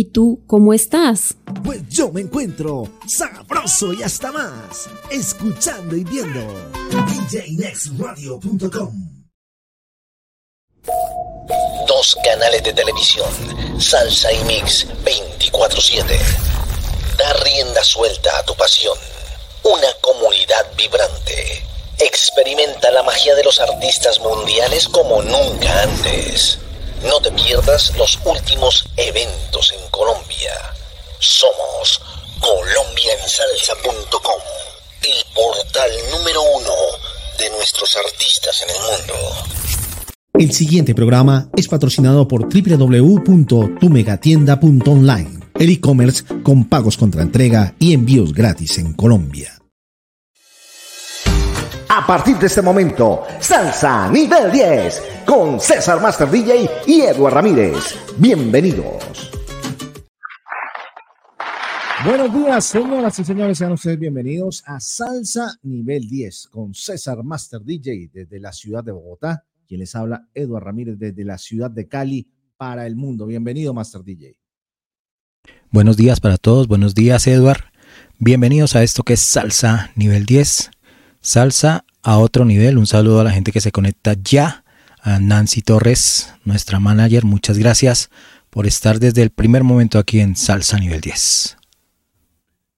¿Y tú cómo estás? Pues yo me encuentro sabroso y hasta más, escuchando y viendo djnextradio.com. Dos canales de televisión, Salsa y Mix 24/7. Da rienda suelta a tu pasión. Una comunidad vibrante. Experimenta la magia de los artistas mundiales como nunca antes. No te pierdas los últimos eventos en Colombia. Somos colombiansalsa.com, el portal número uno de nuestros artistas en el mundo. El siguiente programa es patrocinado por www.tumegatienda.online, el e-commerce con pagos contra entrega y envíos gratis en Colombia. A partir de este momento, Salsa Nivel 10 con César Master DJ y Edward Ramírez. Bienvenidos. Buenos días, señoras y señores, sean ustedes bienvenidos a Salsa Nivel 10 con César Master DJ desde la ciudad de Bogotá, quien les habla Edward Ramírez desde la ciudad de Cali para el mundo. Bienvenido, Master DJ. Buenos días para todos, buenos días, Edward. Bienvenidos a esto que es Salsa Nivel 10 Salsa a otro nivel. Un saludo a la gente que se conecta ya. A Nancy Torres, nuestra manager, muchas gracias por estar desde el primer momento aquí en Salsa Nivel 10.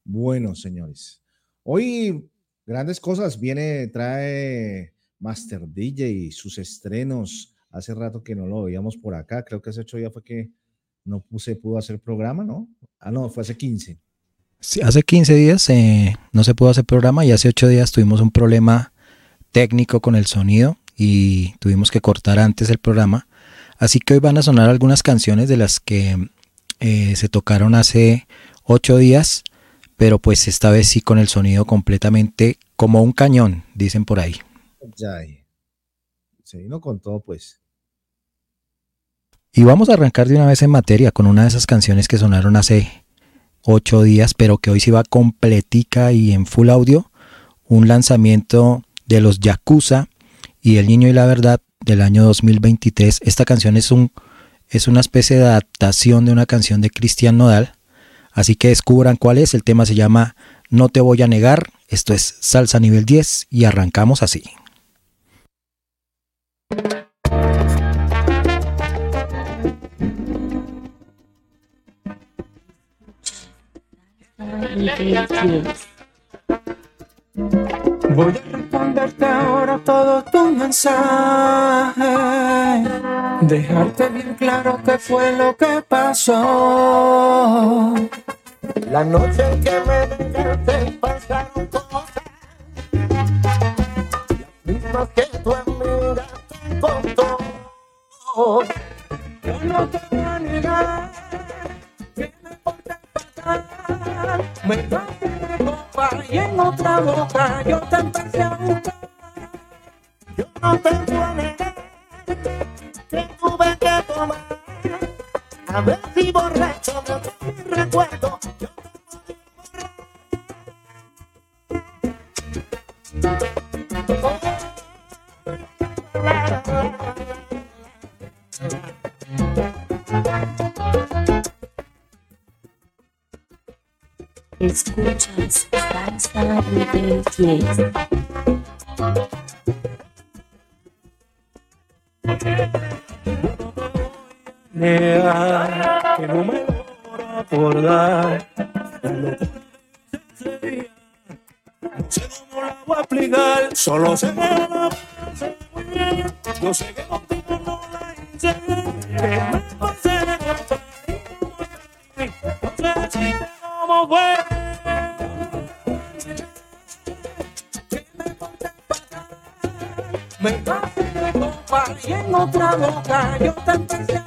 Bueno, señores. Hoy grandes cosas. Viene, trae Master DJ y sus estrenos. Hace rato que no lo veíamos por acá. Creo que hace ocho días fue que no se pudo hacer programa, ¿no? Ah, no, fue hace 15 hace 15 días eh, no se pudo hacer programa y hace 8 días tuvimos un problema técnico con el sonido y tuvimos que cortar antes el programa. Así que hoy van a sonar algunas canciones de las que eh, se tocaron hace 8 días, pero pues esta vez sí con el sonido completamente como un cañón, dicen por ahí. Ya, se vino con todo pues. Y vamos a arrancar de una vez en materia con una de esas canciones que sonaron hace ocho días, pero que hoy sí va completica y en full audio, un lanzamiento de los Yakuza y El Niño y la Verdad del año 2023. Esta canción es, un, es una especie de adaptación de una canción de Cristian Nodal, así que descubran cuál es. El tema se llama No te voy a negar, esto es Salsa nivel 10 y arrancamos así. Voy a responderte ahora todo tu mensaje, dejarte bien claro qué fue lo que pasó. La noche en que me dejaste pasaron cosas, las mismas que tu amiga te contó. Yo no te voy a negar porté fatal, me y en otra boca yo te empecé a buscar. Yo no te puedo negar que tuve que tomar. A ver si borracho me recuerdo. Yo Escuchas Salsa Nivel 10. Nega, que no me logro acordar. No sé cómo la voy a explicar, solo sé que la pasé muy bien. Yo sé que y en otra boca yo te empecé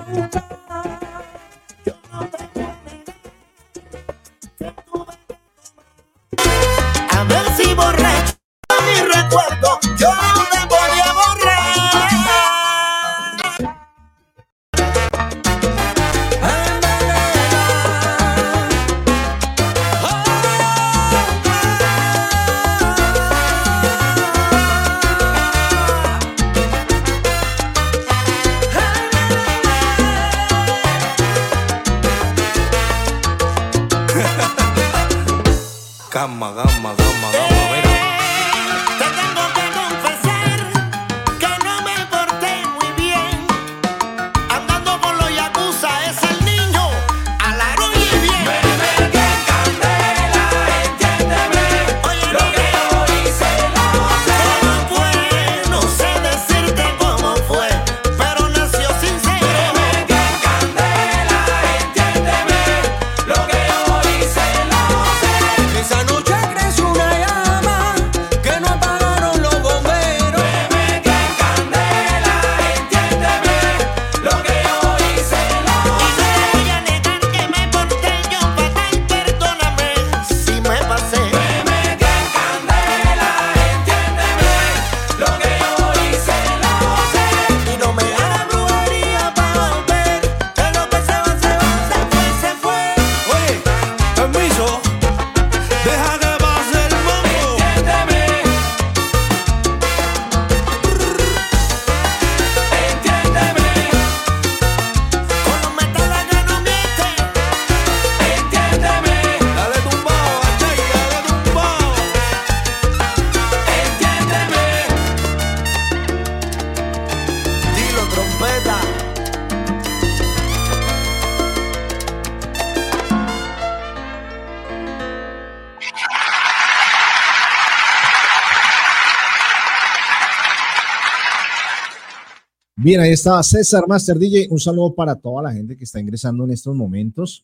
Bien, ahí estaba César Master DJ. Un saludo para toda la gente que está ingresando en estos momentos.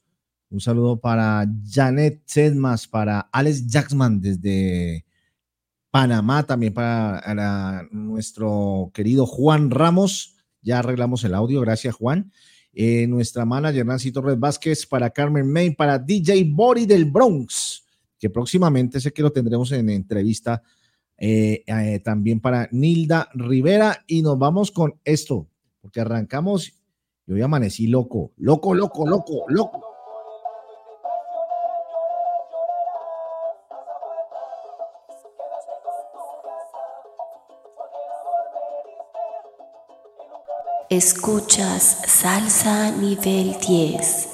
Un saludo para Janet Sedmas, para Alex Jackman desde Panamá, también para, nuestro querido Juan Ramos. Ya arreglamos el audio, gracias Juan. Eh, nuestra manager Nancy Torres Vázquez, para Carmen May, para DJ Body del Bronx, que próximamente sé que lo tendremos en entrevista eh, eh, también para Nilda Rivera. Y nos vamos con esto, porque arrancamos yo ya amanecí loco, loco, loco, loco, loco. Escuchas salsa nivel 10.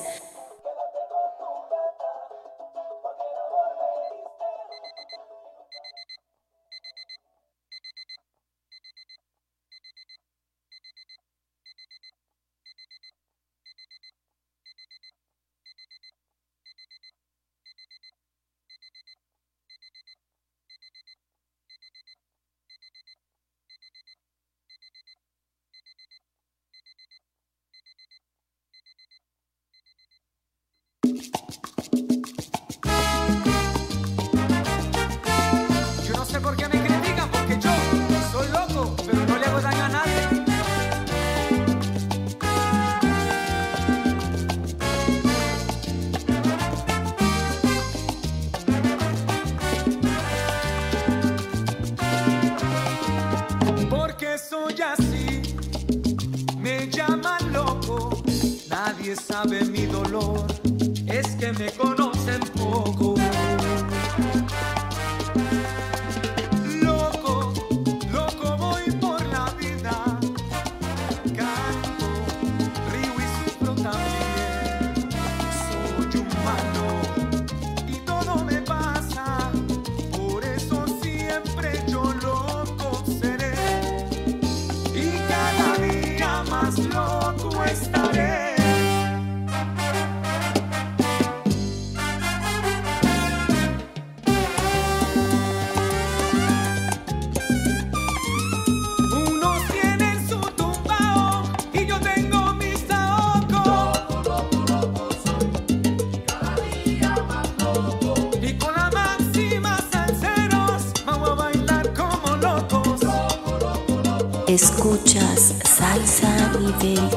day.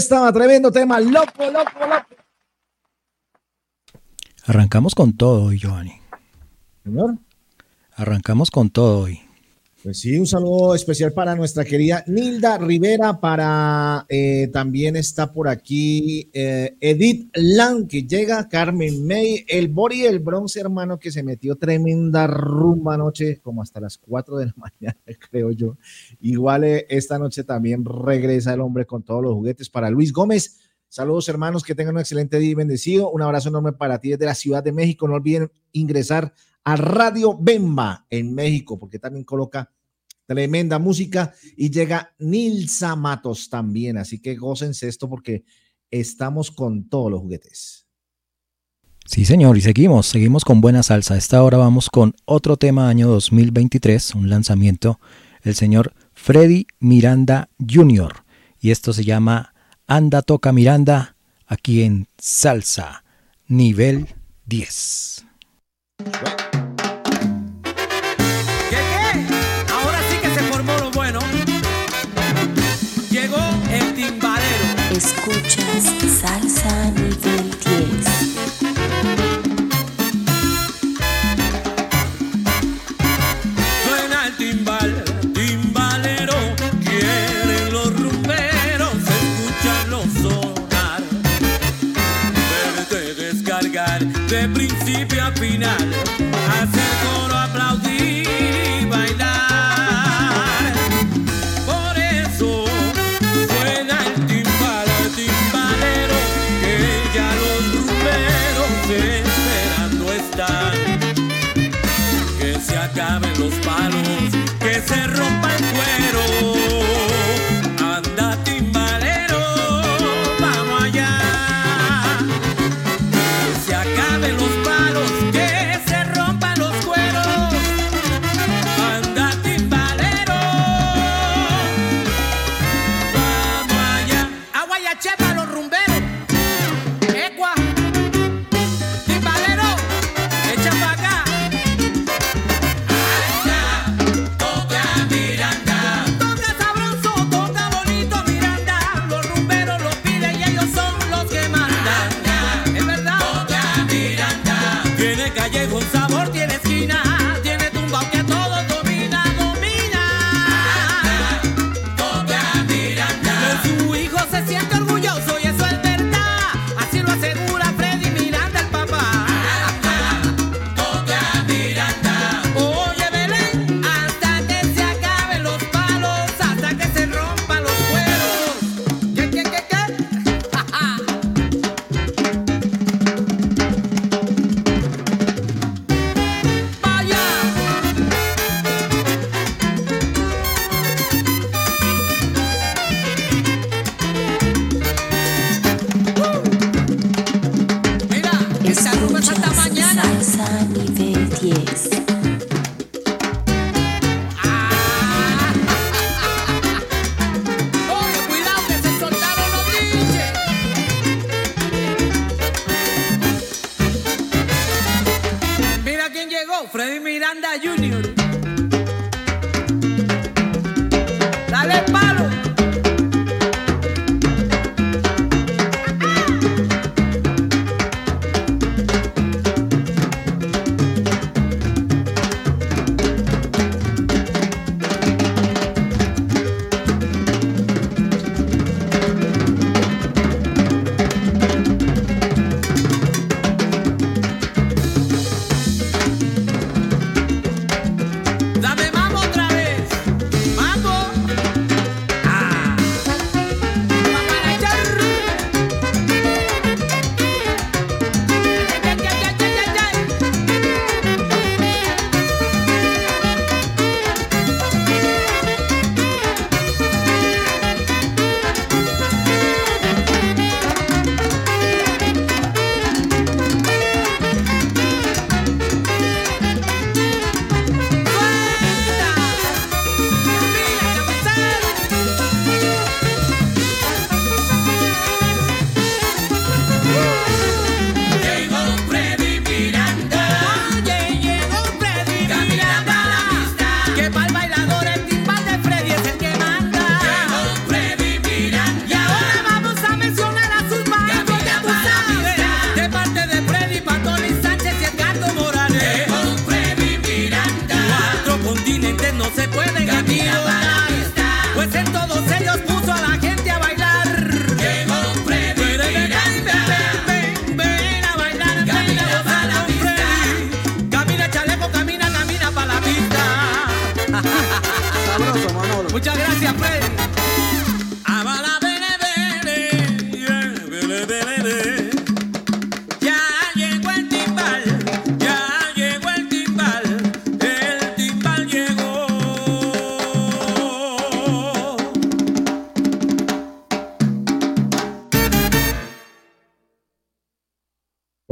Estaba, tremendo tema, loco, loco, loco. Arrancamos con todo hoy, Giovanni. Señor. Arrancamos con todo hoy. Pues sí, un saludo especial para nuestra querida Nilda Rivera, para eh, también está por aquí eh, Edith Lang, que llega, Carmen May, el Bori el Bronce, hermano, que se metió tremenda rumba anoche, como hasta las 4 de la mañana, creo yo. Igual eh, esta noche también regresa el hombre con todos los juguetes para Luis Gómez. Saludos hermanos, que tengan un excelente día y bendecido. Un abrazo enorme para ti desde la Ciudad de México. No olviden ingresar Radio Bemba en México, porque también coloca tremenda música y llega Nilsa Matos también, así que gócense esto porque estamos con todos los juguetes. Sí, señor, y seguimos, seguimos con buena salsa. A esta hora vamos con otro tema año 2023, un lanzamiento, el señor Freddy Miranda Jr. Y esto se llama Anda Toca Miranda, aquí en Salsa, nivel 10. ¿Qué, Escuchas Salsa Nivel 10. Suena el timbal, timbalero. Quieren los rumberos escucharlo sonar. Verte descargar de principio a final. Acaben los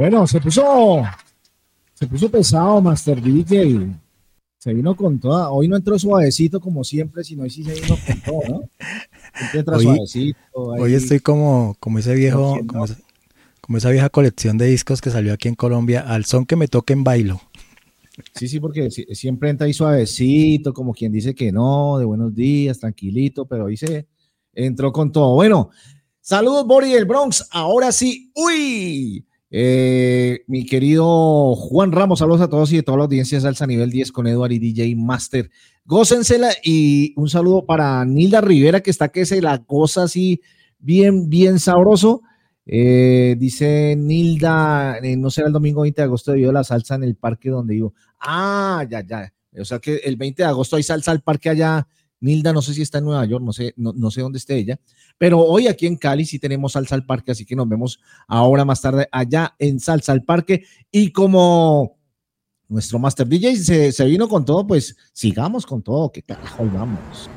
Bueno, se puso, se puso pesado Master DJ. Se vino con toda. Hoy no entró suavecito como siempre, sino hoy sí se vino con todo, ¿no? Siempre entra Hoy- suavecito. Hoy estoy como, como ese viejo, como, esa- como esa vieja colección de discos que salió aquí en Colombia, al son que me toquen bailo. Sí, sí, porque si- siempre entra ahí suavecito, como quien dice que no, de buenos días, tranquilito, pero hoy se entró con todo. Bueno, saludos, Bori del Bronx. Ahora sí, uy. Eh, mi querido Juan Ramos, saludos a todos y de toda la audiencia de Salsa Nivel 10 con Eduard y DJ Master. Gócensela y un saludo para Nilda Rivera, que está que se la goza así bien, bien sabroso. Eh, dice Nilda, eh, no será el domingo 20 de agosto debido a la salsa en el parque donde vivo. Ah, ya, ya. O sea que el 20 de agosto hay salsa al parque allá. Nilda, no sé si está en Nueva York, no sé, no, no sé dónde esté ella. Pero hoy aquí en Cali sí tenemos salsa al parque, así que nos vemos ahora más tarde allá en salsa al parque. Y como nuestro Master DJ se, se vino con todo, pues sigamos con todo. Que carajo, vamos.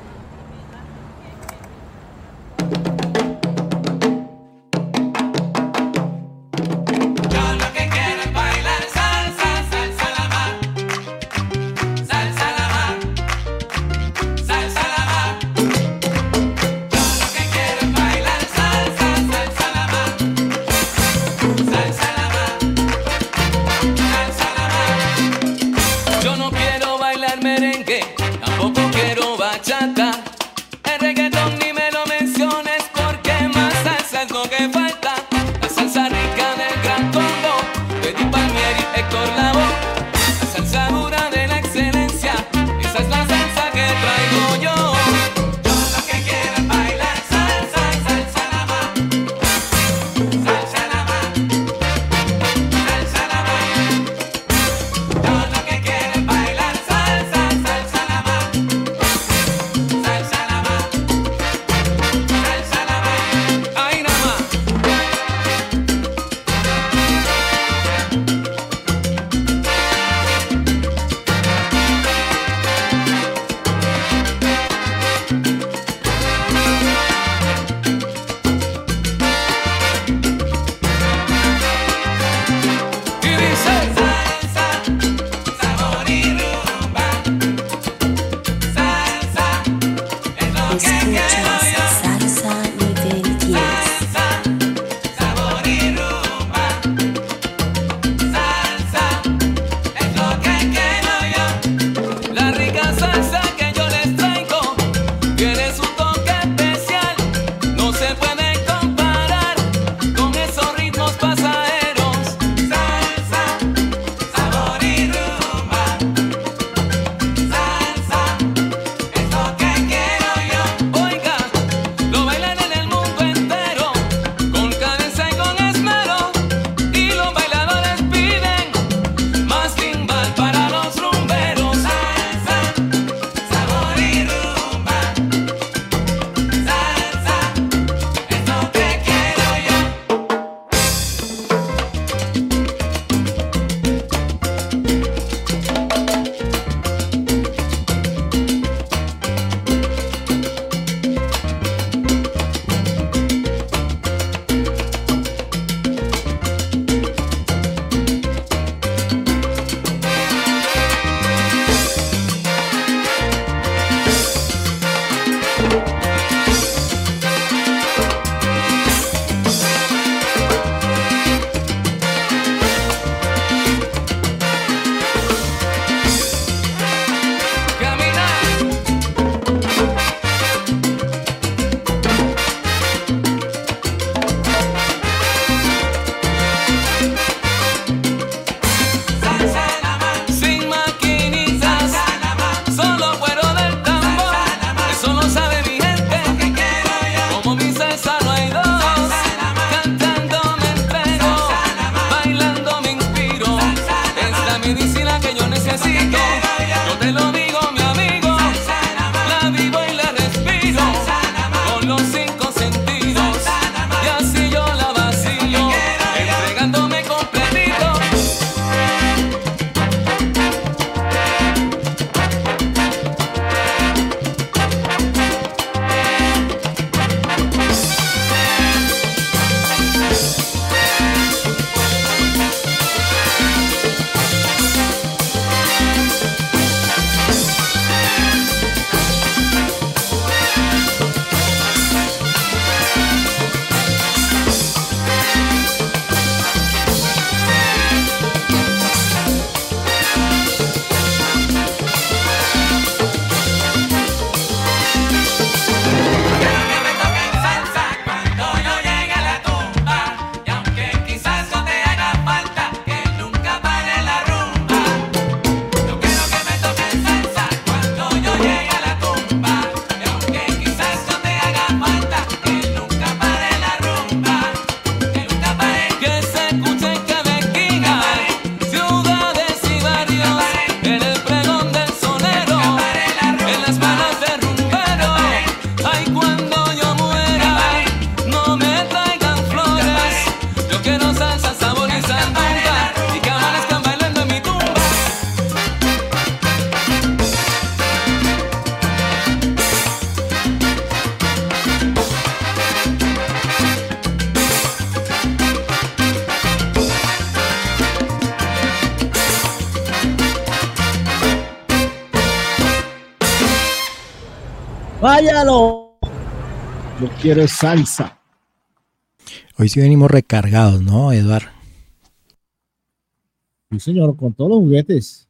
Quiero salsa. Hoy sí venimos recargados, ¿no, Eduard? Sí, señor, con todos los juguetes.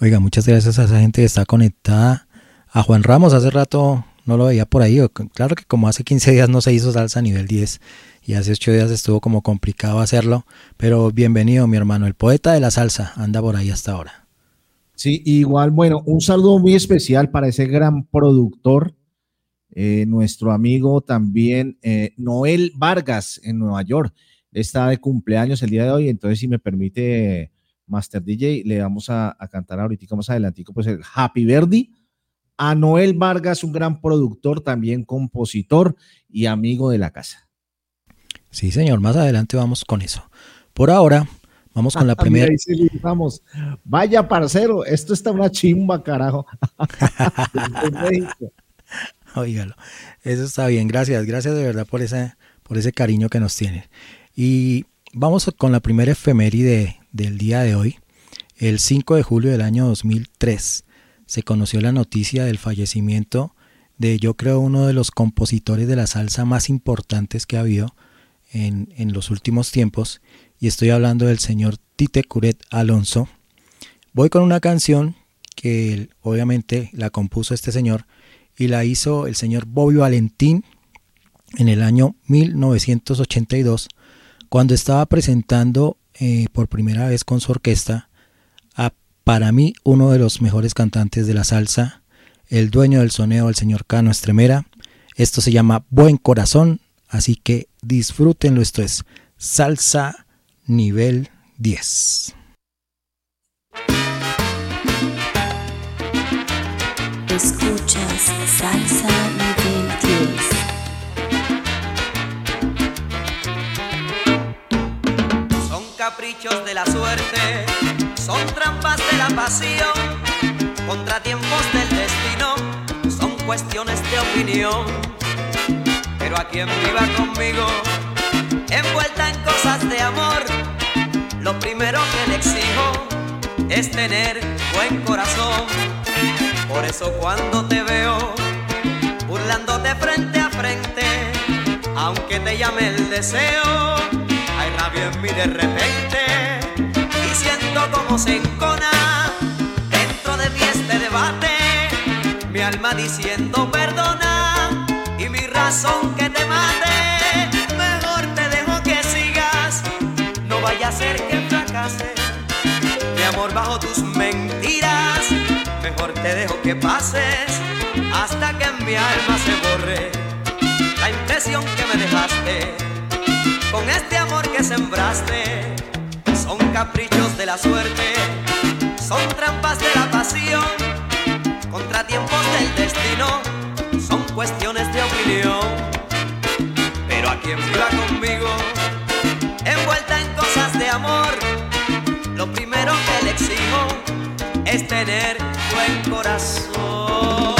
Oiga, muchas gracias a esa gente que está conectada. A Juan Ramos, hace rato no lo veía por ahí. Claro que como hace 15 días no se hizo salsa a nivel 10 y hace 8 días estuvo como complicado hacerlo. Pero bienvenido, mi hermano, el poeta de la salsa, anda por ahí hasta ahora. Sí, igual, bueno, un saludo muy especial para ese gran productor, eh, nuestro amigo también eh, Noel Vargas en Nueva York. Está de cumpleaños el día de hoy, entonces si me permite Master DJ, le vamos a, a cantar ahorita más adelantico, pues el Happy Verdi a Noel Vargas, un gran productor, también compositor y amigo de la casa. Sí, señor, más adelante vamos con eso. Por ahora, vamos con la primera. sí, Vamos, vaya parcero, esto está una chimba, carajo. Óigalo, eso está bien, gracias, gracias de verdad por ese, por ese cariño que nos tiene. Y vamos con la primera efeméride del día de hoy. El 5 de julio del año 2003 se conoció la noticia del fallecimiento de yo creo uno de los compositores de la salsa más importantes que ha habido en, en los últimos tiempos y estoy hablando del señor Tite Curet Alonso. Voy con una canción que obviamente la compuso este señor y la hizo el señor Bobby Valentín en el año 1982 cuando estaba presentando eh, por primera vez con su orquesta a para mí uno de los mejores cantantes de la salsa, el dueño del soneo, el señor Cano Estremera. Esto se llama Buen Corazón, así que disfrútenlo. Esto es Salsa Nivel 10. Escuchas Salsa Nivel 10. Son caprichos de la suerte, son trampas de la pasión, contratiempos del destino, son cuestiones de opinión. Pero a quien viva conmigo, envuelta en cosas de amor, lo primero que le exijo es tener buen corazón. Por eso cuando te veo burlándote frente a frente, aunque te llame el deseo, hay rabia en mí de repente y siento como se encona dentro de mí este debate, mi alma diciendo perdona y mi razón que te mate. Mejor te dejo que sigas, no vaya a ser que fracase mi amor bajo tus mentiras. Te dejo que pases hasta que en mi alma se borre la impresión que me dejaste con este amor que sembraste. Son caprichos de la suerte, son trampas de la pasión, contratiempos del destino, son cuestiones de opinión. Pero a quien viva conmigo, envuelta en cosas de amor, lo primero que le exijo es tener buen corazón.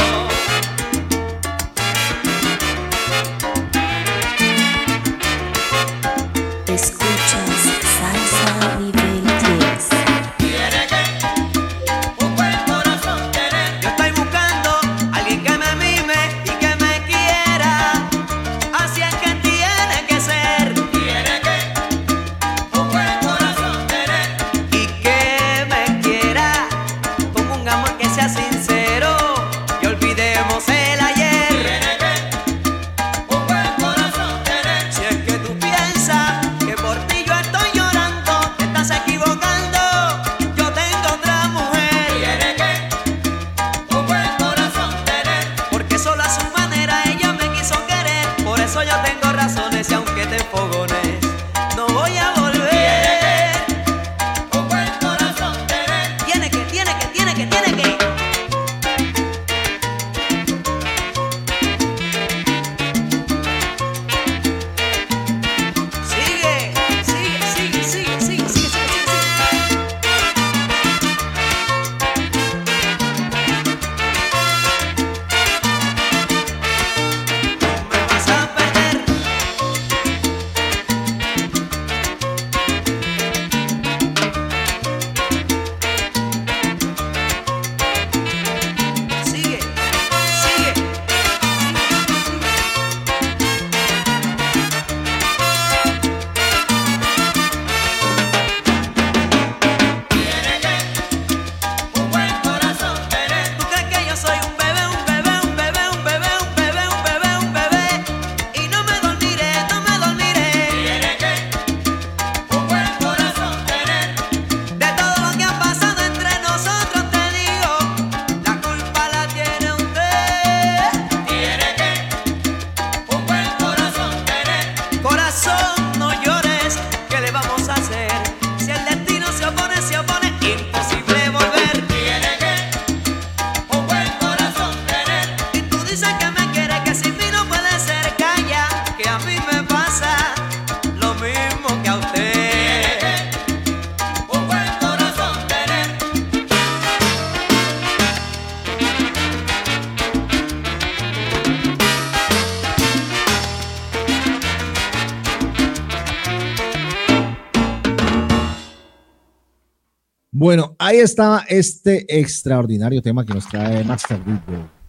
está este extraordinario tema que nos trae Master Google.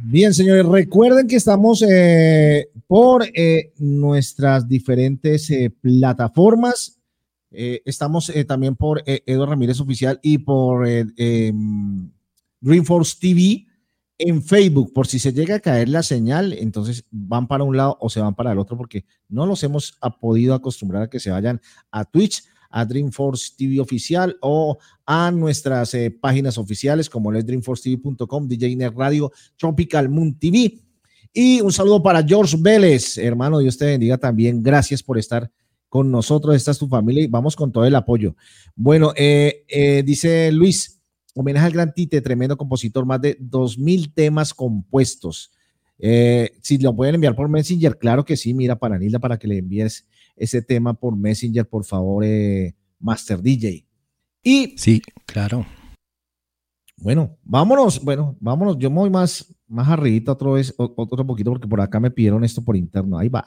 Bien, señores, recuerden que estamos eh, por eh, nuestras diferentes eh, plataformas. estamos también por Eduardo Ramírez Oficial y por em, Greenforce TV en Facebook, por si se llega a caer la señal, entonces van para un lado o se van para el otro, porque no los hemos podido acostumbrar a que se vayan a Twitch, a Dreamforce TV oficial o a nuestras eh, páginas oficiales como es dreamforcetv.com, DJ Net Radio, Tropical Moon TV. Y un saludo para George Vélez, hermano, Dios te bendiga también. Gracias por estar con nosotros. Esta es tu familia y vamos con todo el apoyo. Bueno, eh, eh dice Luis, Homenaje al gran Tite, tremendo compositor, más de 2.000 temas compuestos. Eh, si lo pueden enviar por Messenger, claro que sí, mira, para Nilda, para que le envíes ese tema por Messenger, por favor, eh, Master DJ. Y. Sí, claro. Bueno, vámonos, bueno, vámonos. Yo me voy más, más arribita otra vez, otro poquito, porque por acá me pidieron esto por interno. Ahí va.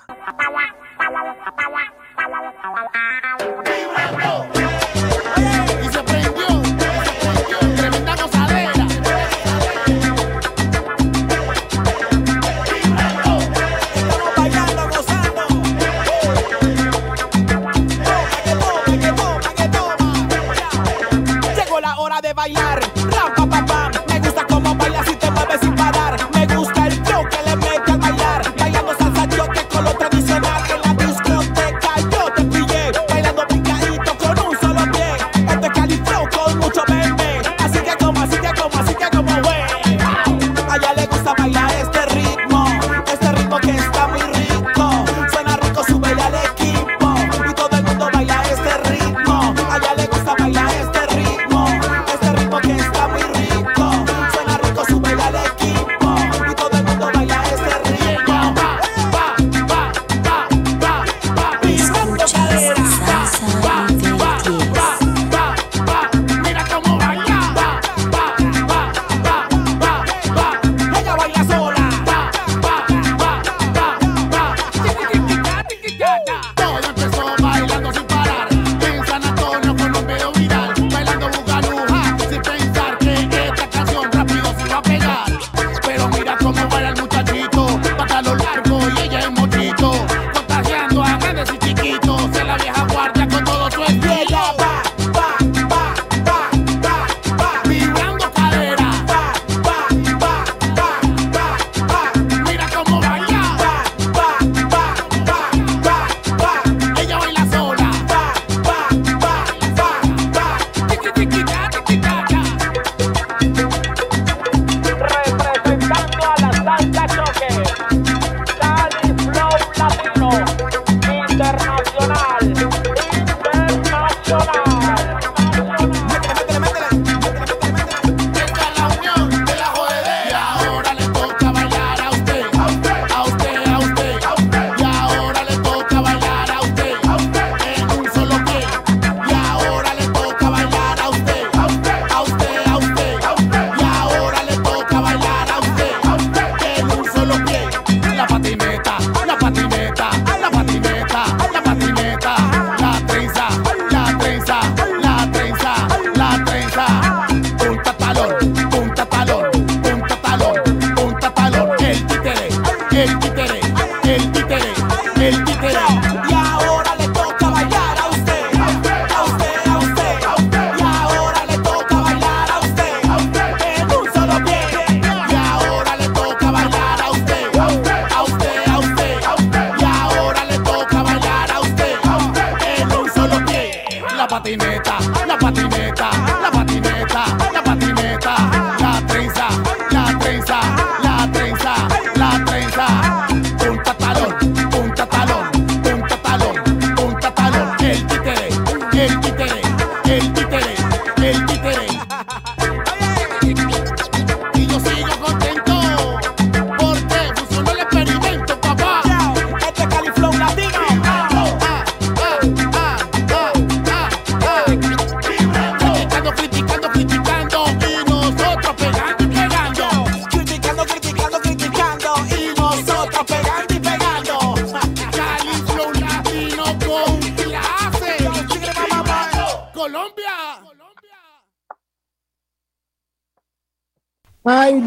la patineta, la patineta.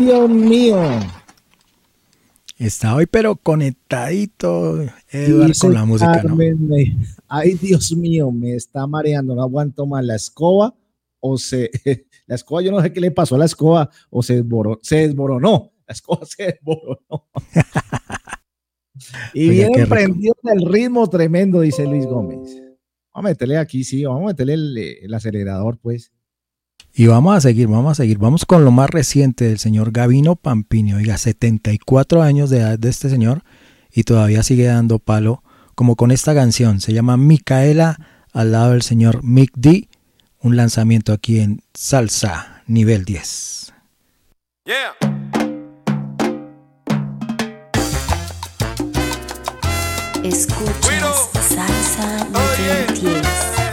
Dios mío. Está hoy, pero conectadito, Eduardo, con la música. ¿no? ay, Dios mío, me está mareando. No aguanto más la escoba o se. La escoba, yo no sé qué le pasó a la escoba o se desboronó. Se desboronó. La escoba se desboronó. y Oiga, bien prendido del ritmo tremendo, dice Luis Gómez. Vamos a meterle aquí, sí, vamos a meterle el acelerador, pues. Y vamos a seguir, vamos a seguir. Vamos con lo más reciente del señor Gavino Pampini. Oiga, 74 años de edad de este señor y todavía sigue dando palo, como con esta canción. Se llama Micaela al lado del señor Mick D. Un lanzamiento aquí en Salsa, nivel 10. Yeah. Salsa oh, nivel 10.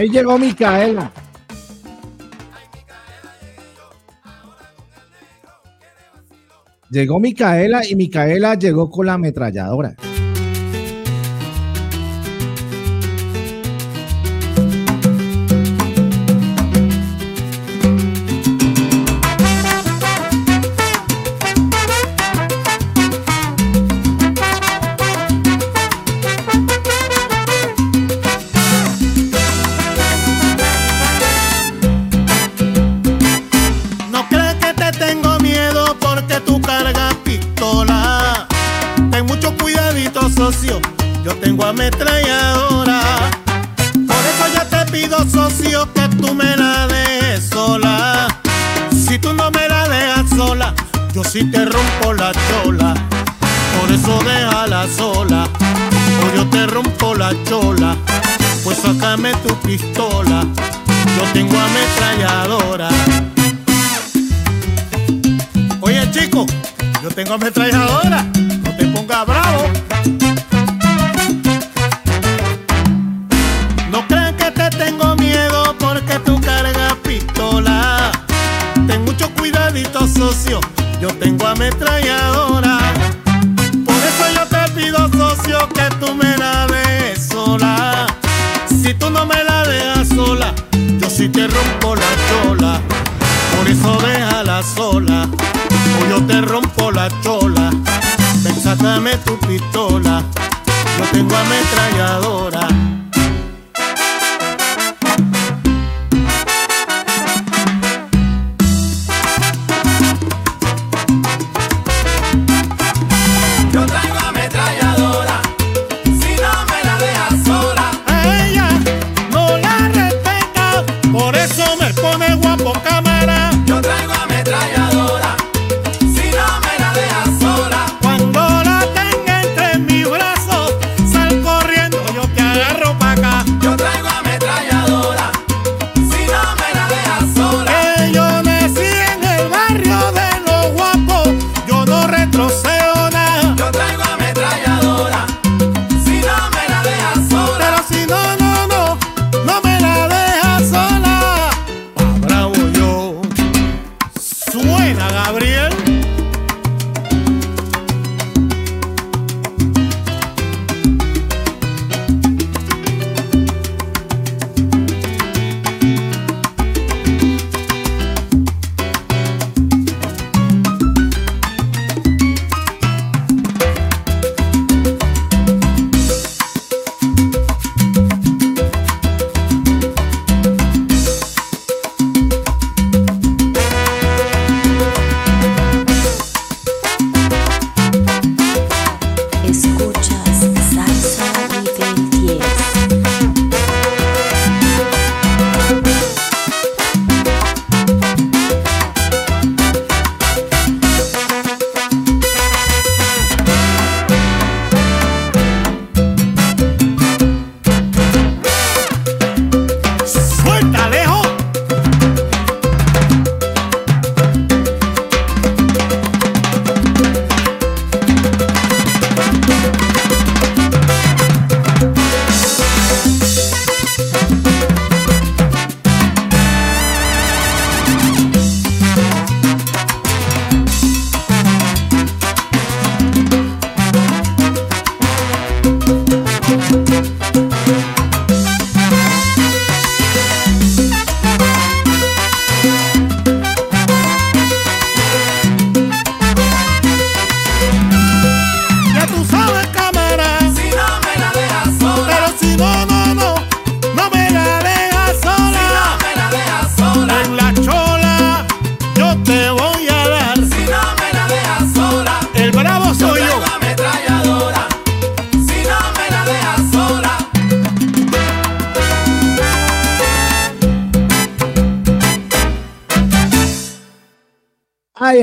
Ahí llegó Micaela. Llegó Micaela y Micaela llegó con la ametralladora.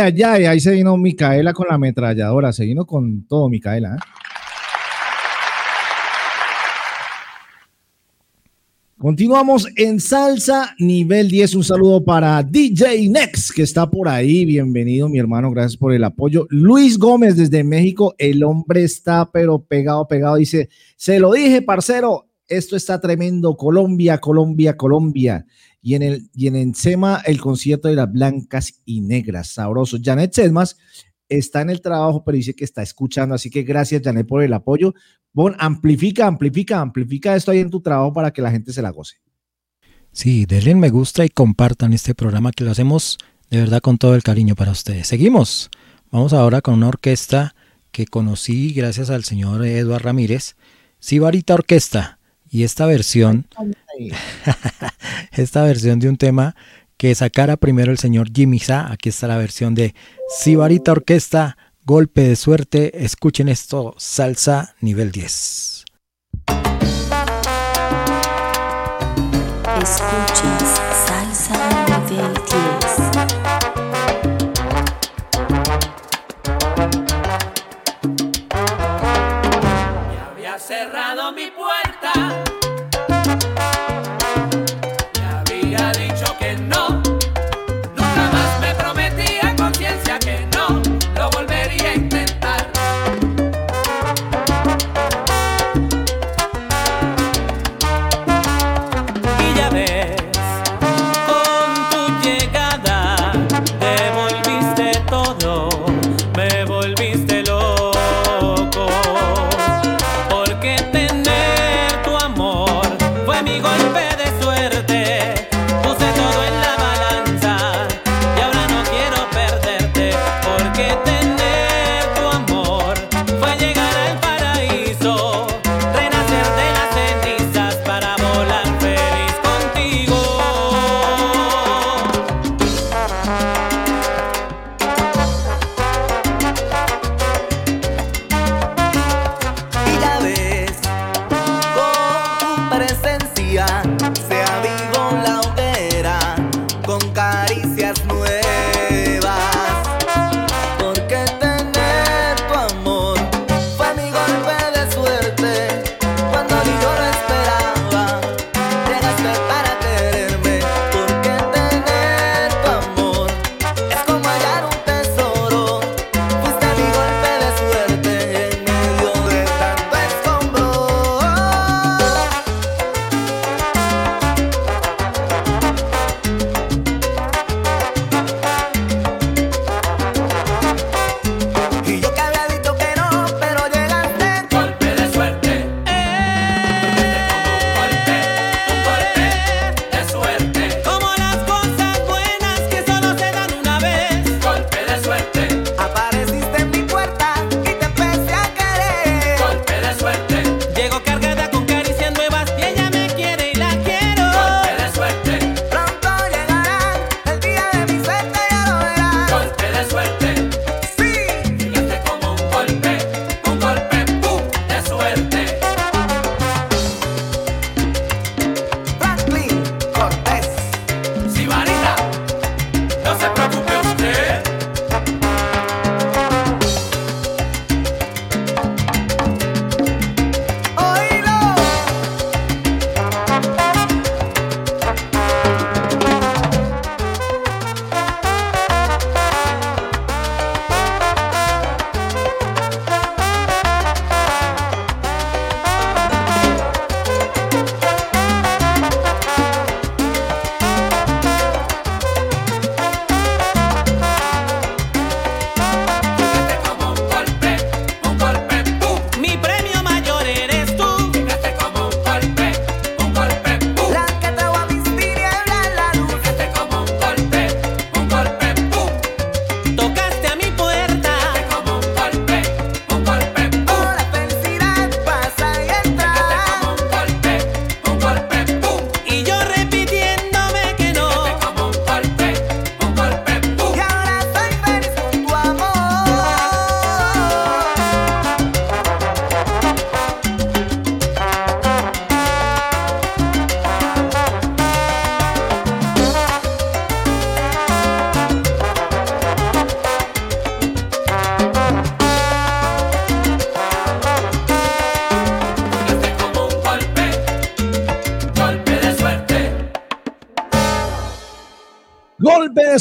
Ay, ay, ahí se vino Micaela con la ametralladora, se vino con todo Micaela. ¿eh? Continuamos en salsa nivel 10. Un saludo para DJ Next, que está por ahí. Bienvenido, mi hermano. Gracias por el apoyo. Luis Gómez desde México. El hombre está, pero pegado, pegado. Dice: Se lo dije, parcero. Esto está tremendo. Colombia, Colombia, Colombia. Y en el y en el concierto de las blancas y negras. Sabroso. Janet Sedmas está en el trabajo, pero dice que está escuchando. Así que gracias, Janet, por el apoyo. Bon, amplifica, amplifica, amplifica esto ahí en tu trabajo para que la gente se la goce. Sí, denle me gusta y compartan este programa que lo hacemos de verdad con todo el cariño para ustedes. Seguimos. Vamos ahora con una orquesta que conocí gracias al señor Eduard Ramírez, Sibarita Orquesta. Y esta versión, esta versión de un tema que sacara primero el señor Jimmy Sa. Aquí está la versión de Sibarita Orquesta, Golpe de Suerte. Escuchen esto, Salsa Nivel 10. Escuchas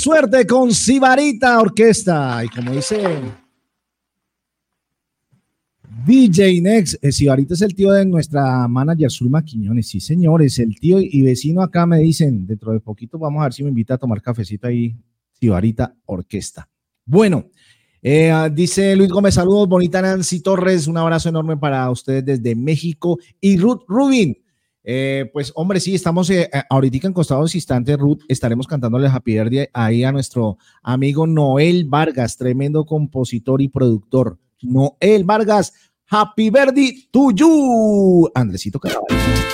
suerte con Sibarita Orquesta. Y como dice DJ Next, eh, Sibarita es el tío de nuestra manager Zulma Quiñones. Sí, señores, el tío y vecino acá me dicen, dentro de poquito vamos a ver si me invita a tomar cafecito ahí, Sibarita Orquesta. Bueno, eh, ah, dice Luis Gómez, saludos, bonita Nancy Torres, un abrazo enorme para ustedes desde México. Y Ruth Rubin, eh, pues hombre, sí, estamos eh, eh ahorita en costados instantes, Ruth, estaremos cantándole Happy Birthday ahí a nuestro amigo Noel Vargas, tremendo compositor y productor. Noel Vargas, Happy Verdi to you, Andresito Caraballo.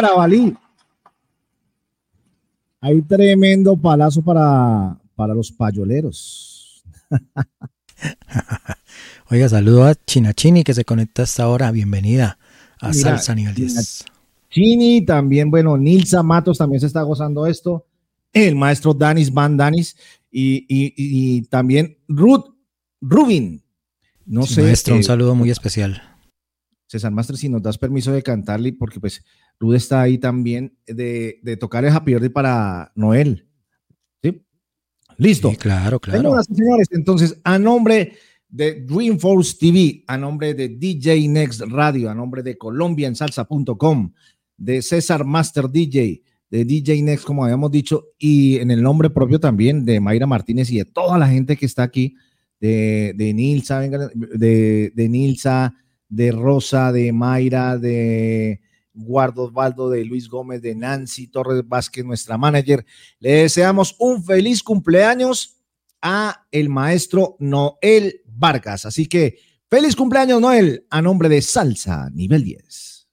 Carabalí. Hay tremendo palazo para, para los payoleros. Oiga, saludo a Chinachini que se conecta hasta ahora. Bienvenida a Mira, Salsa Nivel 10. Chini, también, bueno, Nilsa Matos también se está gozando esto. El maestro Danis Van Danis y, y, también Ruth Rubin. No sé. Maestro, un eh, saludo muy especial. César Master, si nos das permiso de cantarle, porque pues Rude está ahí también, de, de tocar el Happy Birthday para Noel. ¿Sí? Listo. Sí, claro, claro. Señoras y señores, entonces, a nombre de Dreamforce TV, a nombre de DJ Next Radio, a nombre de colombiansalsa.com, de César Master DJ, de DJ Next, como habíamos dicho, y en el nombre propio también de Mayra Martínez y de toda la gente que está aquí, de, de Nilsa, de, de Nilsa, de Rosa, de Mayra, de Guardo Osvaldo, de Luis Gómez, de Nancy Torres Vázquez, nuestra manager. Le deseamos un feliz cumpleaños a el maestro Noel Vargas. Así que feliz cumpleaños, Noel, a nombre de Salsa Nivel 10.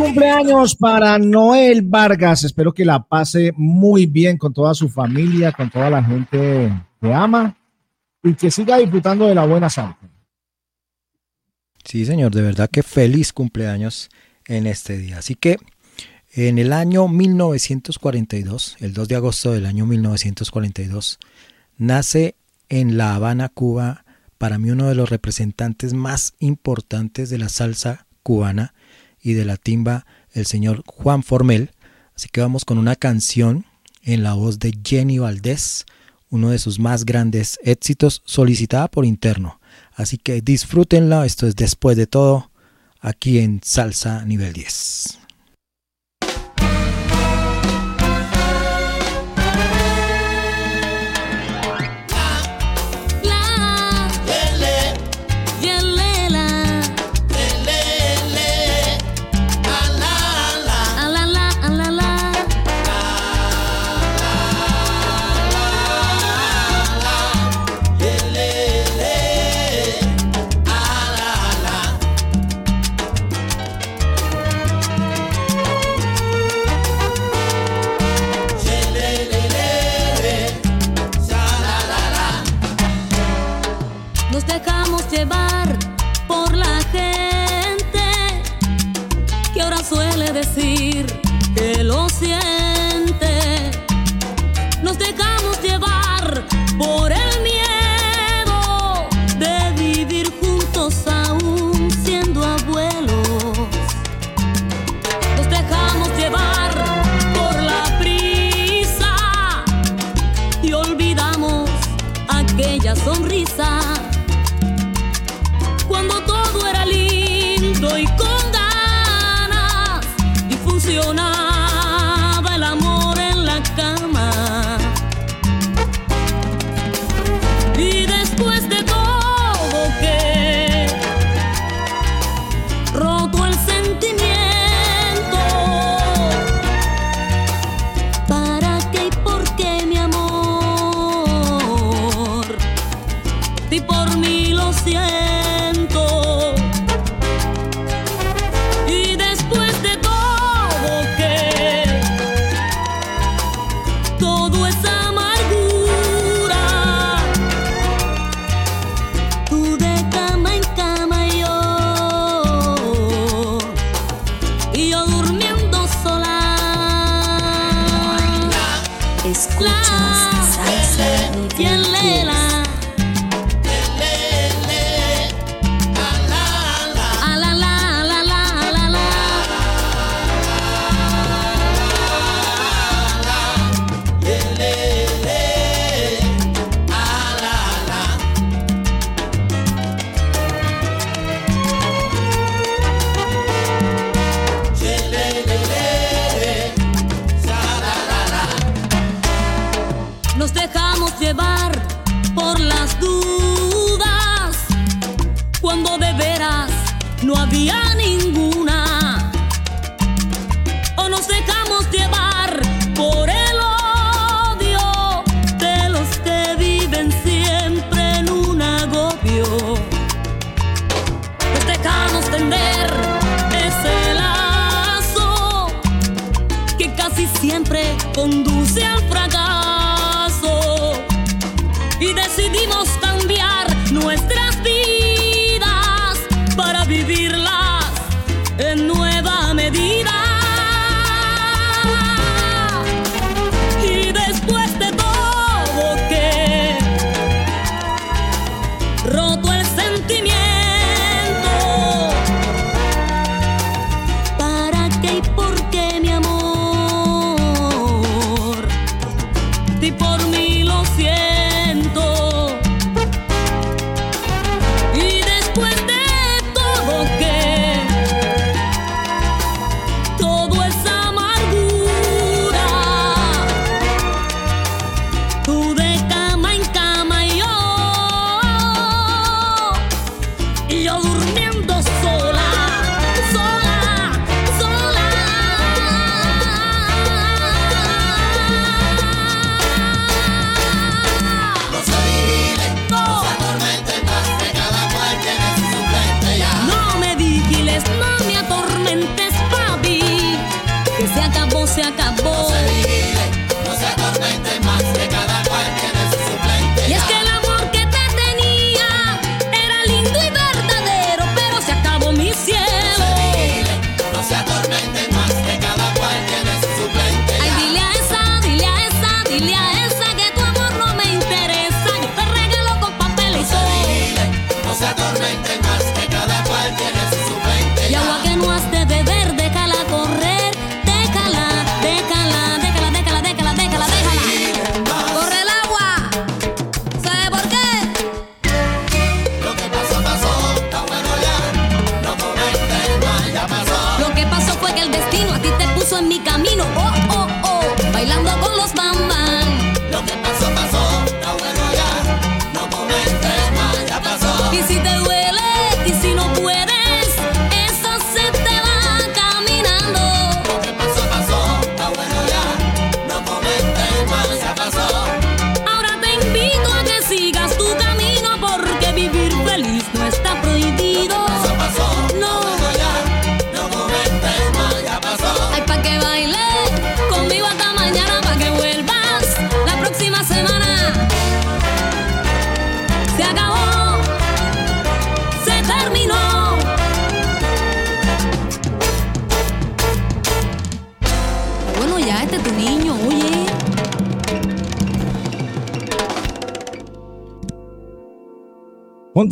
Cumpleaños para Noel Vargas. Espero que la pase muy bien con toda su familia, con toda la gente que ama y que siga disfrutando de la buena salsa. Sí, señor, de verdad que feliz cumpleaños en este día. Así que en el año 1942, el 2 de agosto del año 1942, nace en La Habana, Cuba, para mí uno de los representantes más importantes de la salsa cubana y de la timba, el señor Juan Formel. Así que vamos con una canción en la voz de Jenny Valdés, uno de sus más grandes éxitos, solicitada por interno. Así que disfrútenla, esto es después de todo, aquí en Salsa Nivel 10.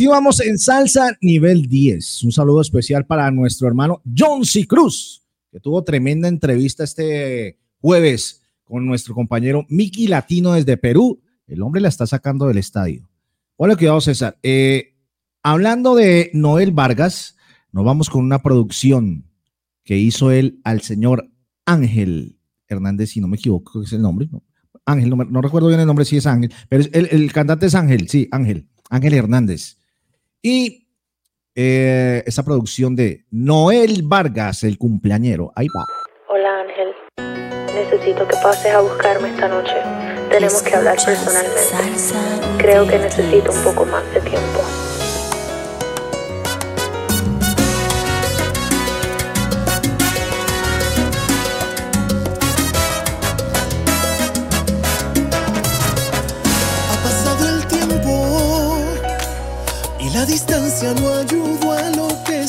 Vamos en salsa nivel 10. Un saludo especial para nuestro hermano John C. Cruz, que tuvo tremenda entrevista este jueves con nuestro compañero Miki Latino desde Perú. El hombre la está sacando del estadio. Hola, cuidado César. Eh, hablando de Noel Vargas, nos vamos con una producción que hizo él al señor Ángel Hernández, si no me equivoco, que es el nombre. ¿no? Ángel, no, recuerdo bien el nombre, sí es Ángel, pero el, el, cantante es Ángel, sí, Ángel, Ángel Hernández. Y eh, esa producción de Noel Vargas, el cumpleañero. Ahí va. Hola Ángel, necesito que pases a buscarme esta noche. Tenemos que hablar personalmente. Creo que necesito un poco más de tiempo.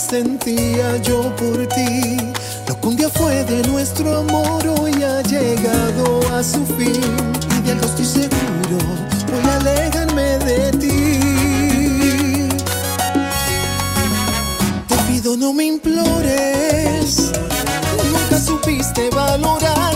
sentía yo por ti. Lo que un día fue de nuestro amor hoy ha llegado a su fin. Y de algo estoy seguro, voy a alejarme de ti. Te pido no me implores, nunca supiste valorar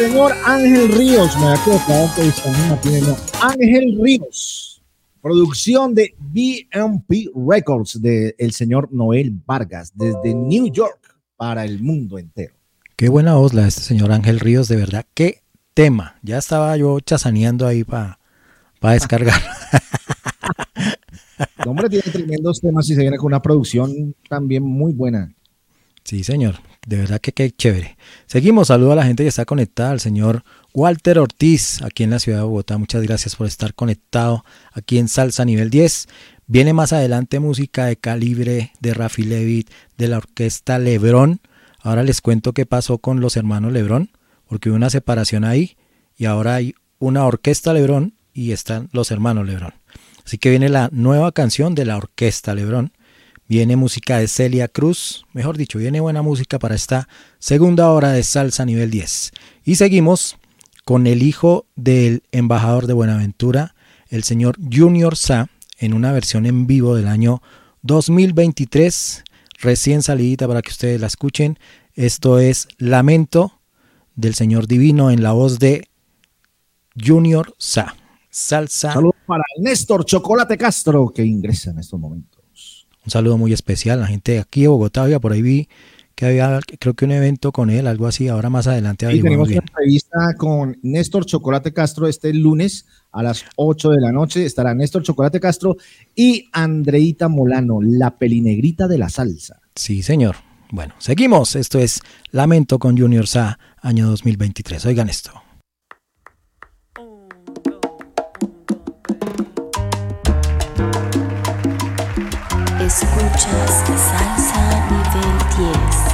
señor Ángel Ríos, me equivocado que Martínez, no. Ángel Ríos, producción de BMP Records del el señor Noel Vargas desde New York para el mundo entero. Qué buena voz la de este señor Ángel Ríos, de verdad. Qué tema. Ya estaba yo chasaneando ahí para descargar. El hombre tiene tremendos temas y se viene con una producción también muy buena. Sí, señor. De verdad que qué chévere. Seguimos. Saludo a la gente que está conectada. Al señor Walter Ortiz, aquí en la ciudad de Bogotá. Muchas gracias por estar conectado aquí en Salsa Nivel 10. Viene más adelante música de calibre de Rafi Levitt, de la orquesta Lebrón. Ahora les cuento qué pasó con los hermanos Lebrón, porque hubo una separación ahí y ahora hay una orquesta Lebrón y están los hermanos Lebrón. Así que viene la nueva canción de la orquesta Lebrón. Viene música de Celia Cruz, mejor dicho, viene buena música para esta segunda hora de Salsa Nivel 10. Y seguimos con el hijo del embajador de Buenaventura, el señor Junior Sa, en una versión en vivo del año 2023, recién salidita para que ustedes la escuchen. Esto es Lamento del señor Divino en la voz de Junior Sa. Salsa. Saludos para Néstor Chocolate Castro que ingresa en estos momentos. Un saludo muy especial a la gente de aquí de Bogotá. Oiga, por ahí vi que había, creo que un evento con él, algo así. Ahora más adelante averiguamos tenemos bien. una entrevista con Néstor Chocolate Castro este lunes a las 8 de la noche. Estará Néstor Chocolate Castro y Andreita Molano, la pelinegrita de la salsa. Sí, señor. Bueno, seguimos. Esto es Lamento con Junior Sa, año 2023. Oigan esto. Escuchas Salsa Nivel 10.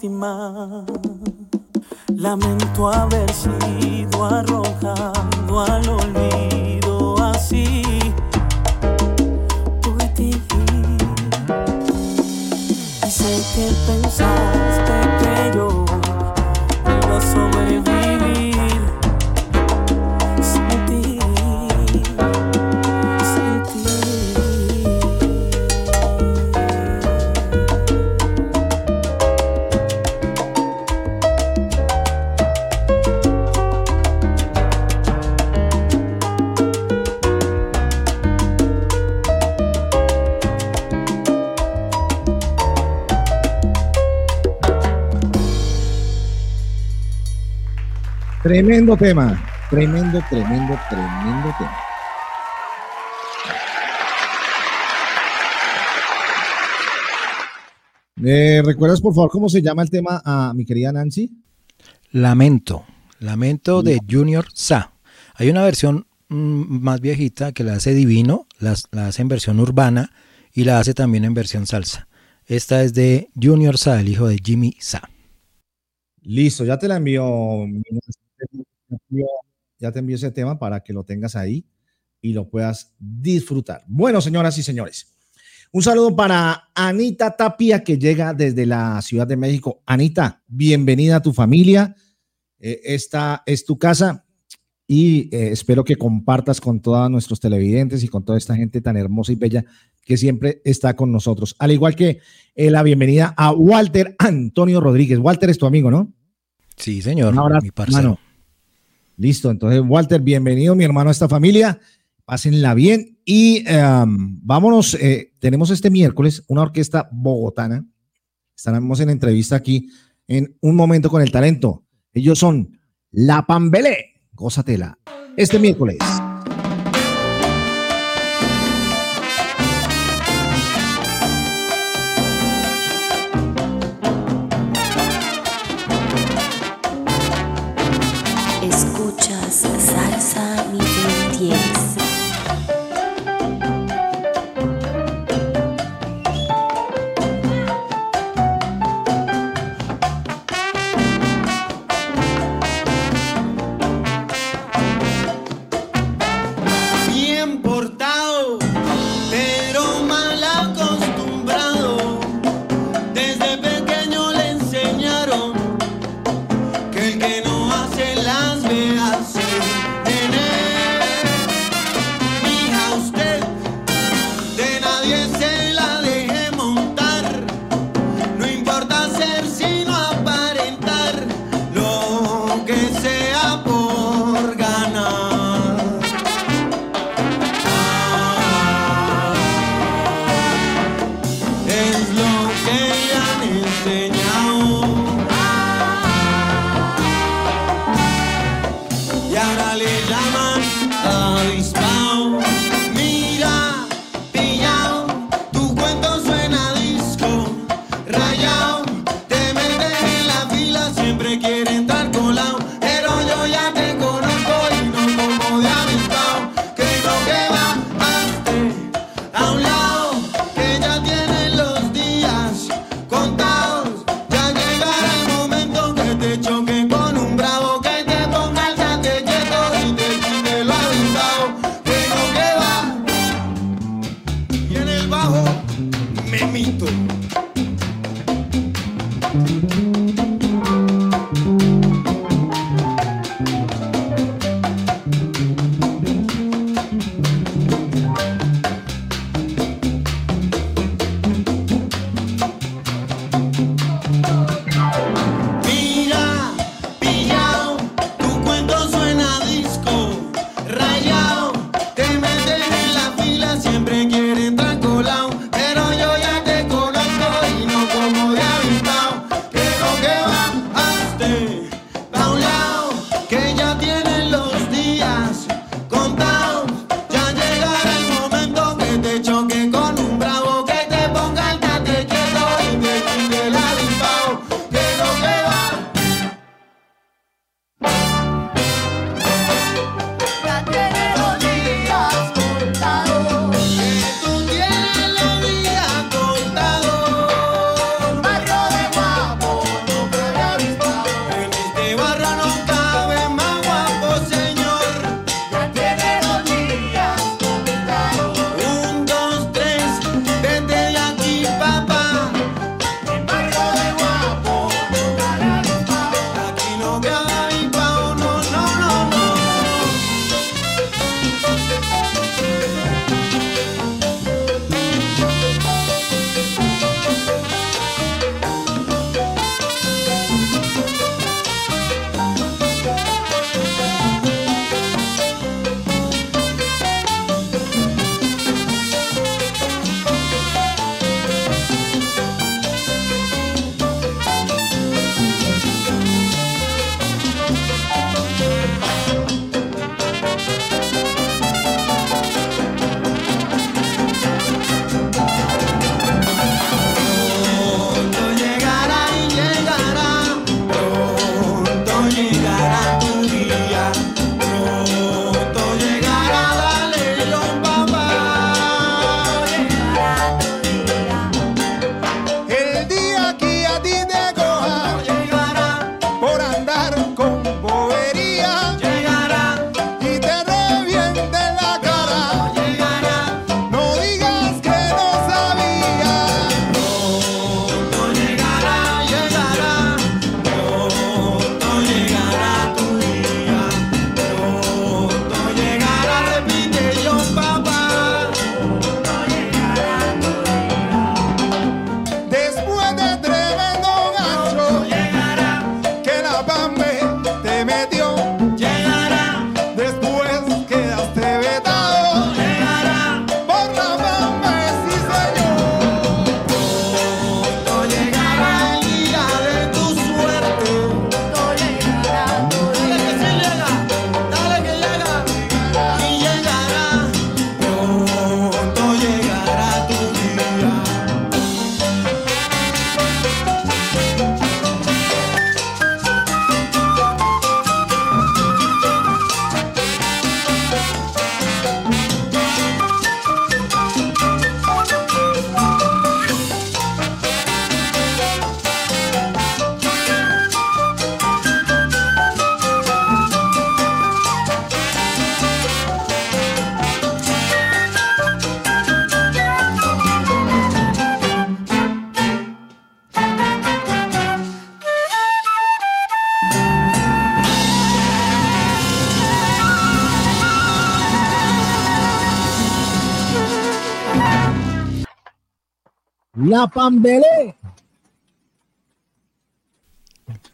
Lástima. Tremendo tema. Tremendo, tremendo, tremendo tema. ¿Me recuerdas, por favor, cómo se llama el tema a mi querida Nancy? Lamento, Lamento de Junior Sa. Hay una versión mm, más viejita que la hace Divino, las- la, hace en versión urbana y la hace también en versión salsa. Esta es de Junior Sa, el hijo de Jimmy Sa. Listo, ya te la envío. Ya te envío ese tema para que lo tengas ahí y lo puedas disfrutar. Bueno, señoras y señores, un saludo para Anita Tapia que llega desde la Ciudad de México. Anita, bienvenida a tu familia. Eh, esta es tu casa y eh, espero que compartas con todos nuestros televidentes y con toda esta gente tan hermosa y bella que siempre está con nosotros. Al igual que eh, la bienvenida a Walter Antonio Rodríguez. Walter es tu amigo, ¿no? Sí, señor, mi parcero. Listo, entonces Walter, bienvenido mi hermano a esta familia. Pásenla bien y em, vámonos. eh, tenemos este miércoles una orquesta bogotana. Estaremos en entrevista aquí en un momento con el talento. Ellos son La Pambelé. Gózatela. Este miércoles. ты La Pambelé.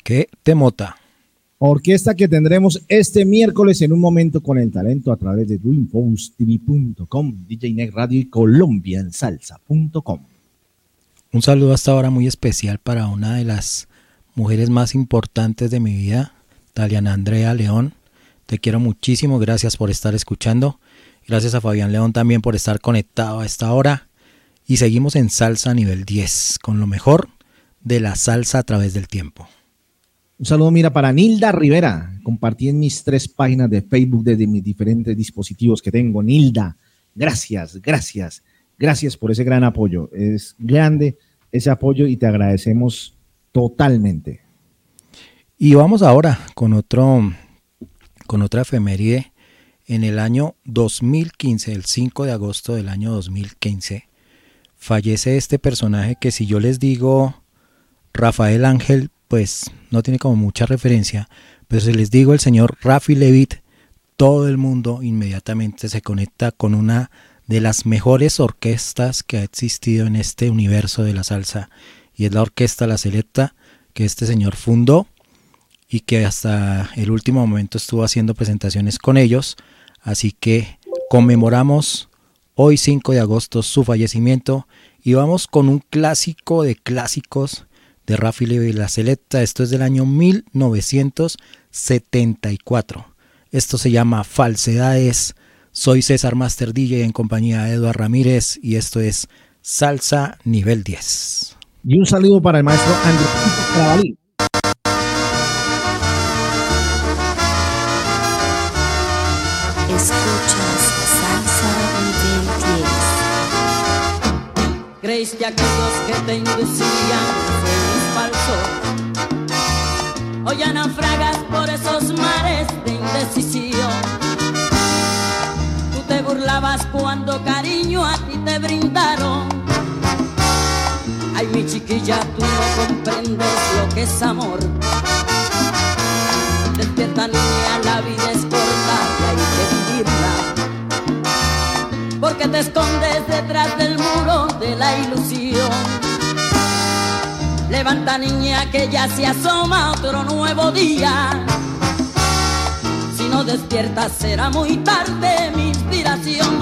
¿Qué temota? Orquesta que tendremos este miércoles en un momento con el talento a través de dreamphonestv.com, DJ Neck Radio y colombiansalsa.com. Un saludo hasta ahora muy especial para una de las mujeres más importantes de mi vida, Taliana Andrea León. Te quiero muchísimo, gracias por estar escuchando. Gracias a Fabián León también por estar conectado a esta hora. Y seguimos en salsa nivel 10, con lo mejor de la salsa a través del tiempo. Un saludo, mira, para Nilda Rivera. Compartí en mis tres páginas de Facebook desde mis diferentes dispositivos que tengo. Nilda, gracias, gracias, gracias por ese gran apoyo. Es grande ese apoyo y te agradecemos totalmente. Y vamos ahora con otro con otra efeméride en el año 2015, el 5 de agosto del año 2015, fallece este personaje que si yo les digo Rafael Ángel, pues no tiene como mucha referencia, pero si les digo el señor Rafi Levit, todo el mundo inmediatamente se conecta con una de las mejores orquestas que ha existido en este universo de la salsa, y es la Orquesta La Selecta, que este señor fundó y que hasta el último momento estuvo haciendo presentaciones con ellos. Así que conmemoramos hoy 5 de agosto su fallecimiento y vamos con un clásico de clásicos de Rafi y la Selecta. Esto es del año 1974. Esto se llama Falsedades. Soy César Master DJ en compañía de Eduardo Ramírez y esto es Salsa Nivel 10. Y un saludo para el maestro Andrew 10. Creíste que aquellos que te inducían fue falso. Hoy ya naufragas por esos mares de indecisión. Tú te burlabas cuando cariño a ti te brindaron. Ay, mi chiquilla, tú no comprendes lo que es amor. Despierta niña, la vida es corta y hay que vivirla. Te escondes detrás del muro de la ilusión. Levanta niña que ya se asoma otro nuevo día. Si no despiertas será muy tarde mi inspiración.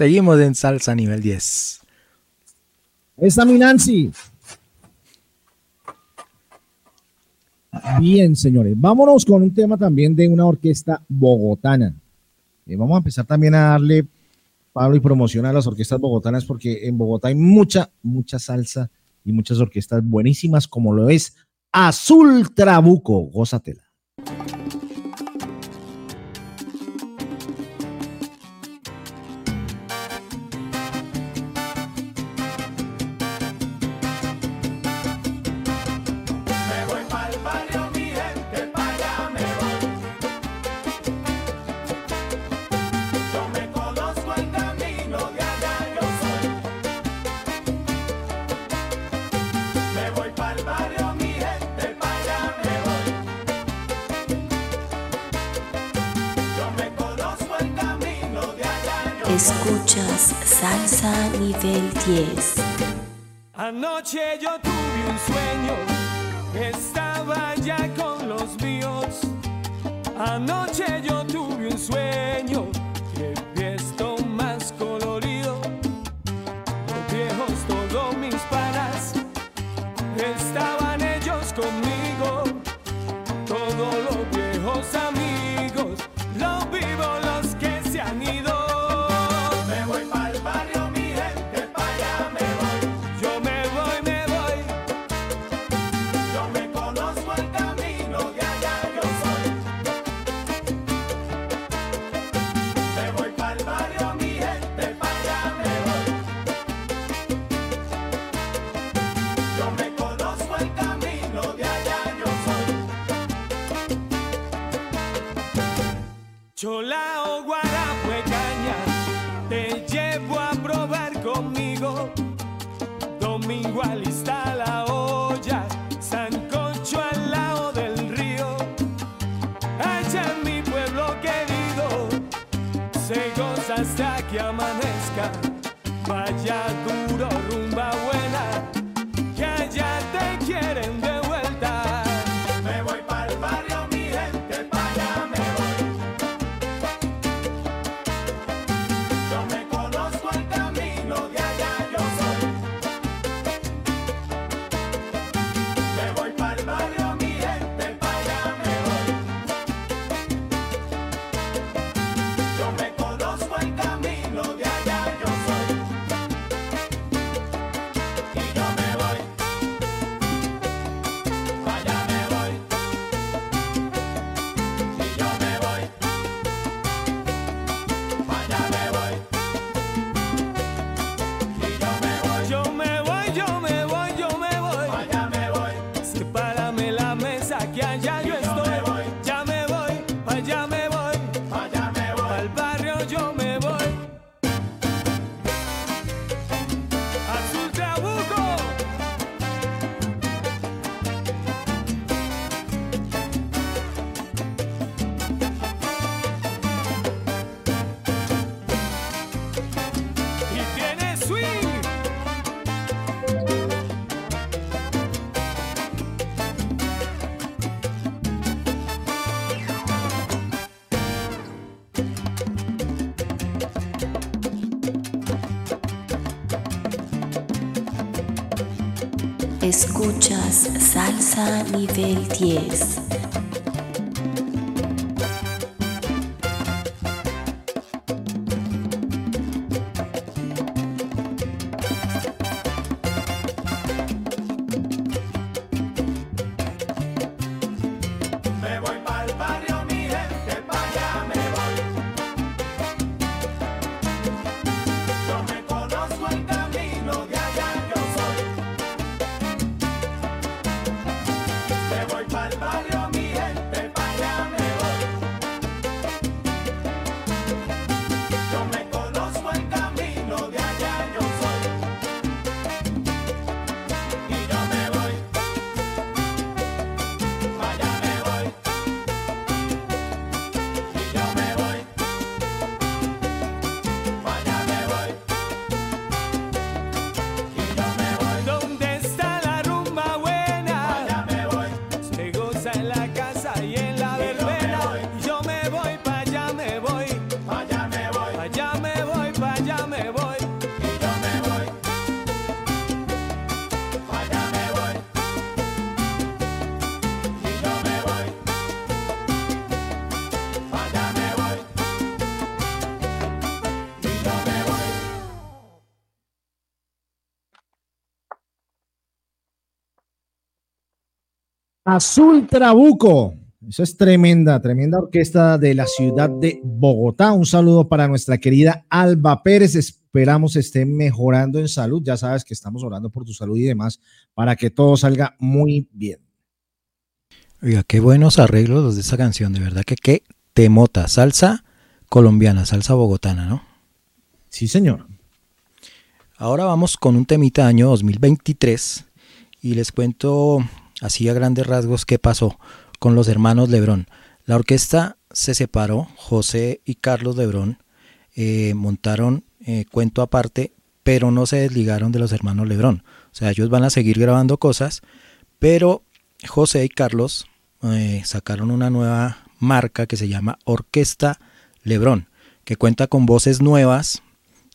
Seguimos en salsa nivel 10. Esta mi Nancy. Bien, señores. Vámonos con un tema también de una orquesta bogotana. Eh, vamos a empezar también a darle palo y promoción a las orquestas bogotanas porque en Bogotá hay mucha, mucha salsa y muchas orquestas buenísimas como lo es Azul Trabuco. Gózatela. Escuchas Salsa Nivel 10. Azul Trabuco. Eso es tremenda, tremenda orquesta de la ciudad de Bogotá. Un saludo para nuestra querida Alba Pérez. Esperamos esté mejorando en salud. Ya sabes que estamos orando por tu salud y demás para que todo salga muy bien. Oiga, qué buenos arreglos los de esa canción, de verdad que qué temota, salsa colombiana, salsa bogotana, ¿no? Sí, señor. Ahora vamos con un temita año 2023 y les cuento así a grandes rasgos qué pasó con los hermanos Lebrón. La orquesta se separó, José y Carlos Lebrón eh, montaron eh, cuento aparte, pero no se desligaron de los hermanos Lebrón. O sea, ellos van a seguir grabando cosas, pero José y Carlos eh, sacaron una nueva marca que se llama Orquesta Lebrón, que cuenta con voces nuevas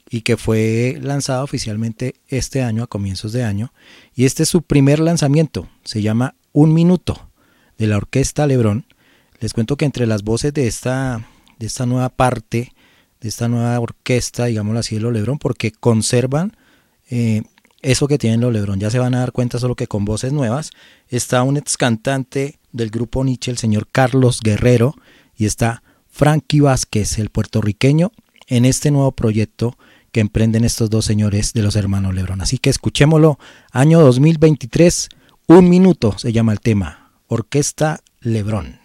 y que fue lanzada oficialmente este año, a comienzos de año. Y este es su primer lanzamiento, se llama Un Minuto, de la Orquesta Lebrón. Les cuento que entre las voces de esta, de esta nueva parte, de esta nueva orquesta, digámoslo así, de los Lebrón, porque conservan eh, eso que tienen los Lebrón. Ya se van a dar cuenta solo que con voces nuevas está un ex cantante del grupo Nietzsche, el señor Carlos Guerrero, y está Frankie Vázquez, el puertorriqueño, en este nuevo proyecto que emprenden estos dos señores de los hermanos Lebrón. Así que escuchémoslo, año 2023, un minuto se llama el tema, Orquesta Lebrón.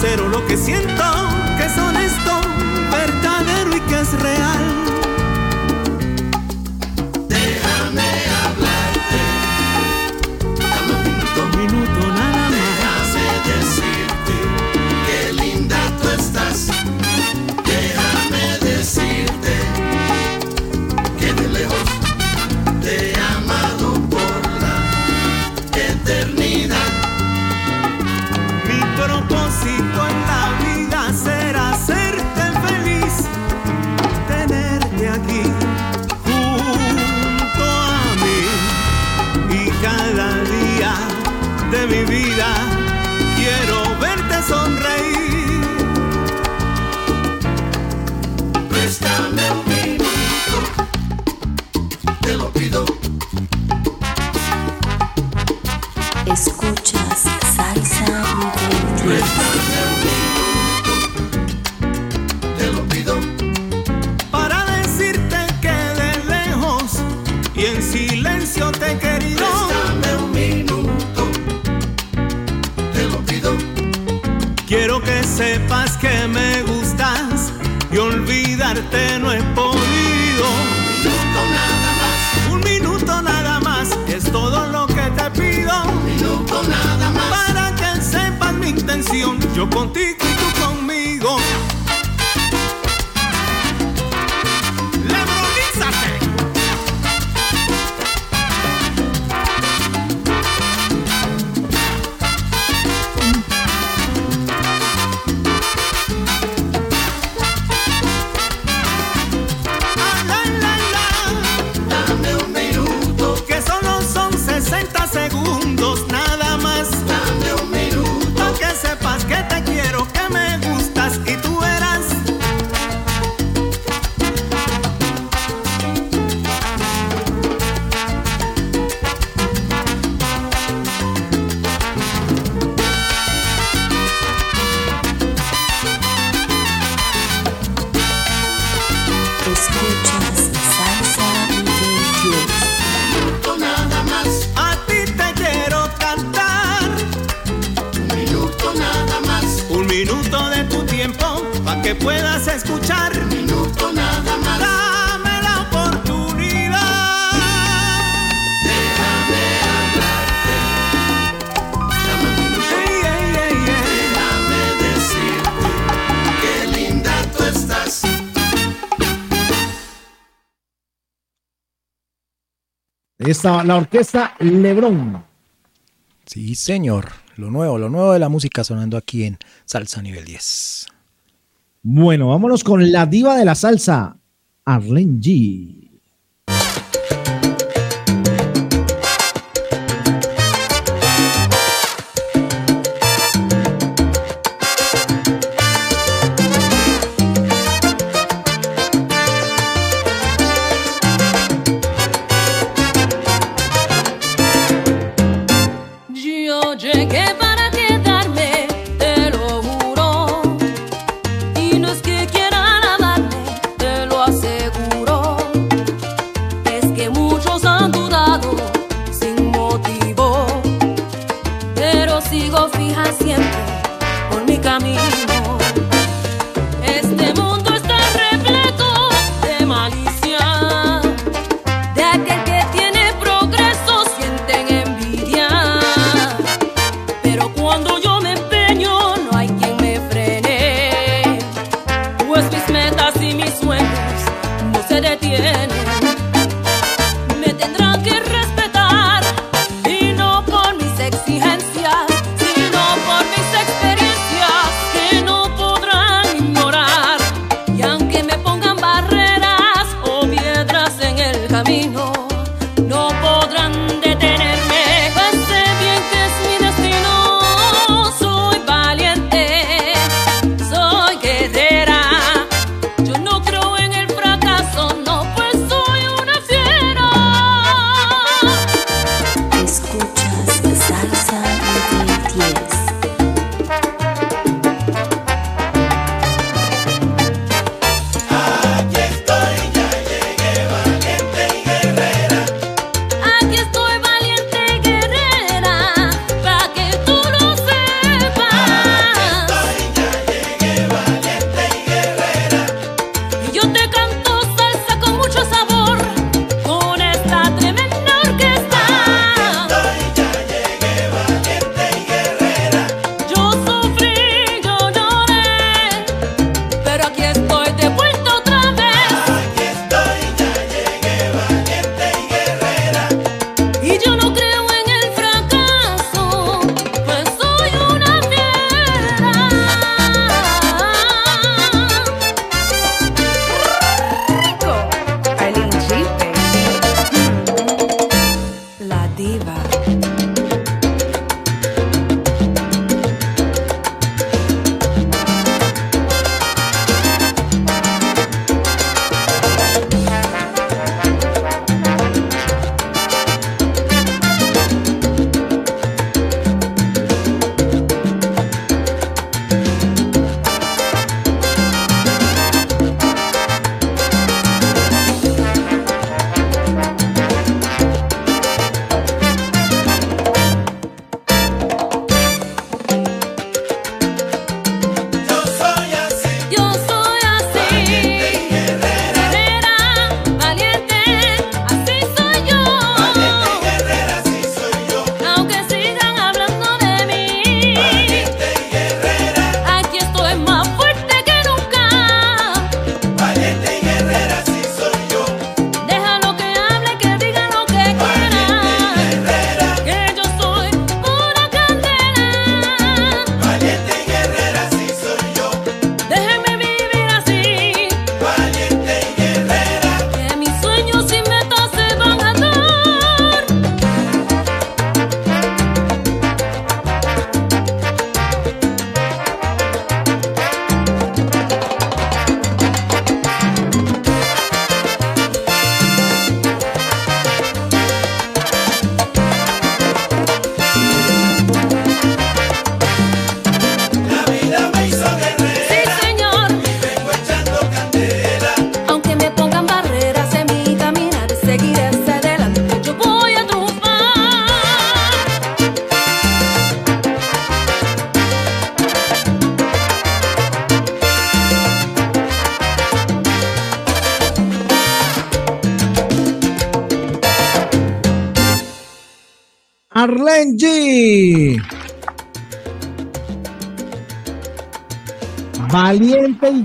Sincero lo que siento, que es la orquesta Lebrón. Sí, señor. Lo nuevo, lo nuevo de la música sonando aquí en Salsa Nivel 10. Bueno, vámonos con la diva de la salsa, Arlene G.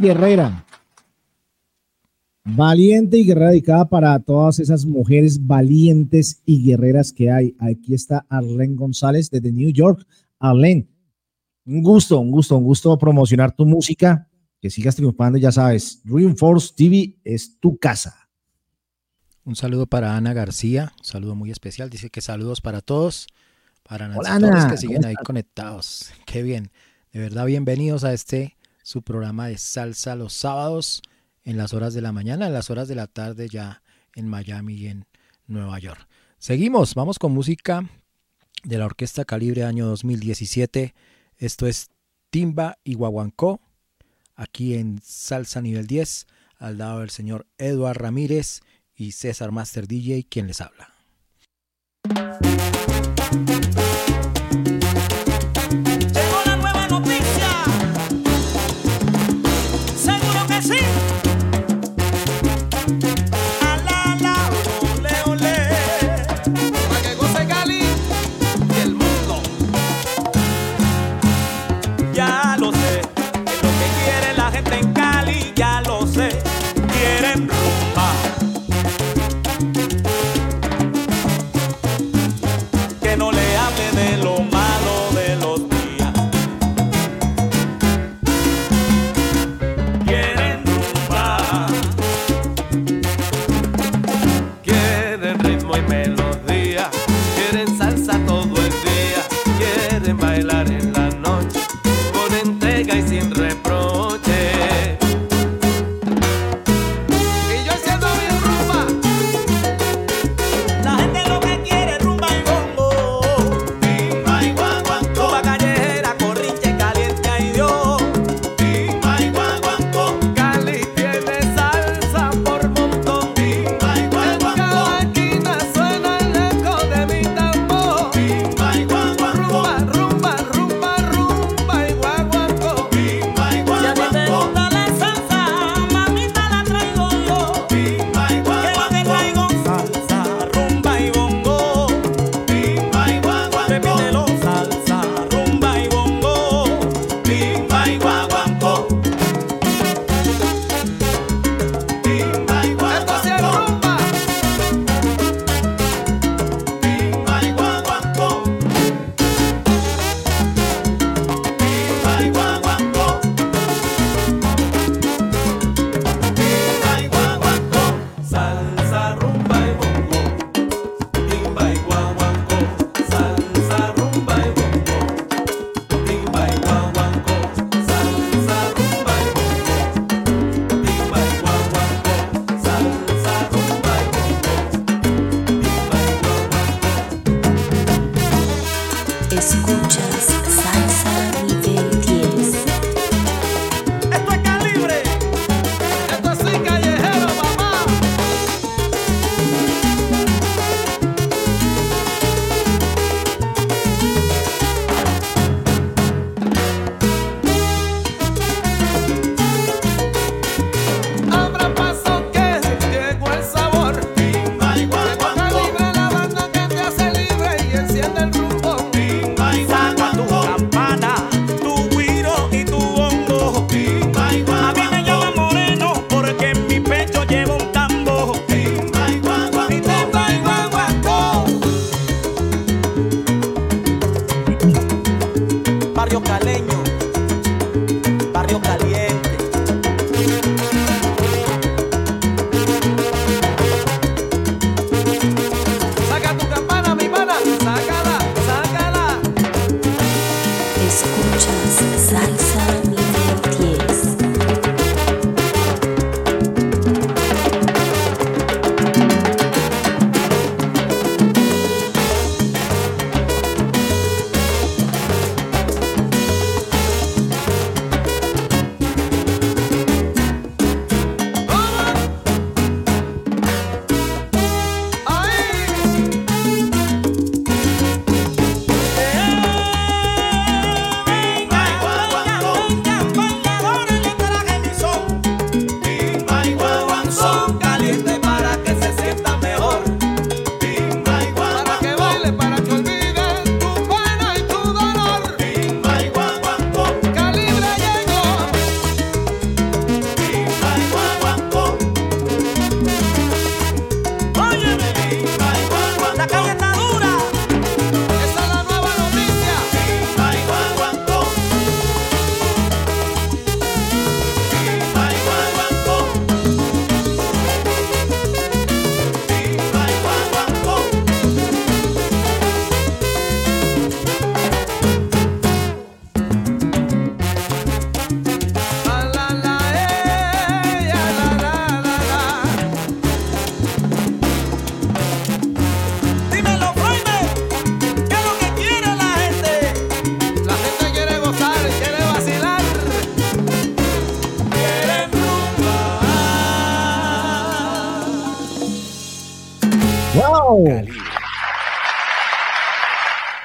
guerrera. Valiente y guerrera dedicada para todas esas mujeres valientes y guerreras que hay. Aquí está Arlene González desde New York. Arlene, un gusto, un gusto, un gusto promocionar tu música. Que sigas triunfando, ya sabes. Reinforce TV es tu casa. Un saludo para Ana García, un saludo muy especial. Dice que saludos para todos, para Nancy Ana, que siguen ahí conectados. Qué bien, de verdad, bienvenidos a este su programa de salsa los sábados en las horas de la mañana, en las horas de la tarde ya en Miami y en Nueva York. Seguimos, vamos con música de la Orquesta Calibre año 2017. Esto es Timba y Guaguancó, aquí en Salsa Nivel 10, al lado del señor Eduard Ramírez y César Master DJ, quien les habla.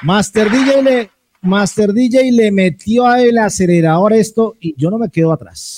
Master DJ le, Master DJ le metió a el acelerador esto y yo no me quedo atrás.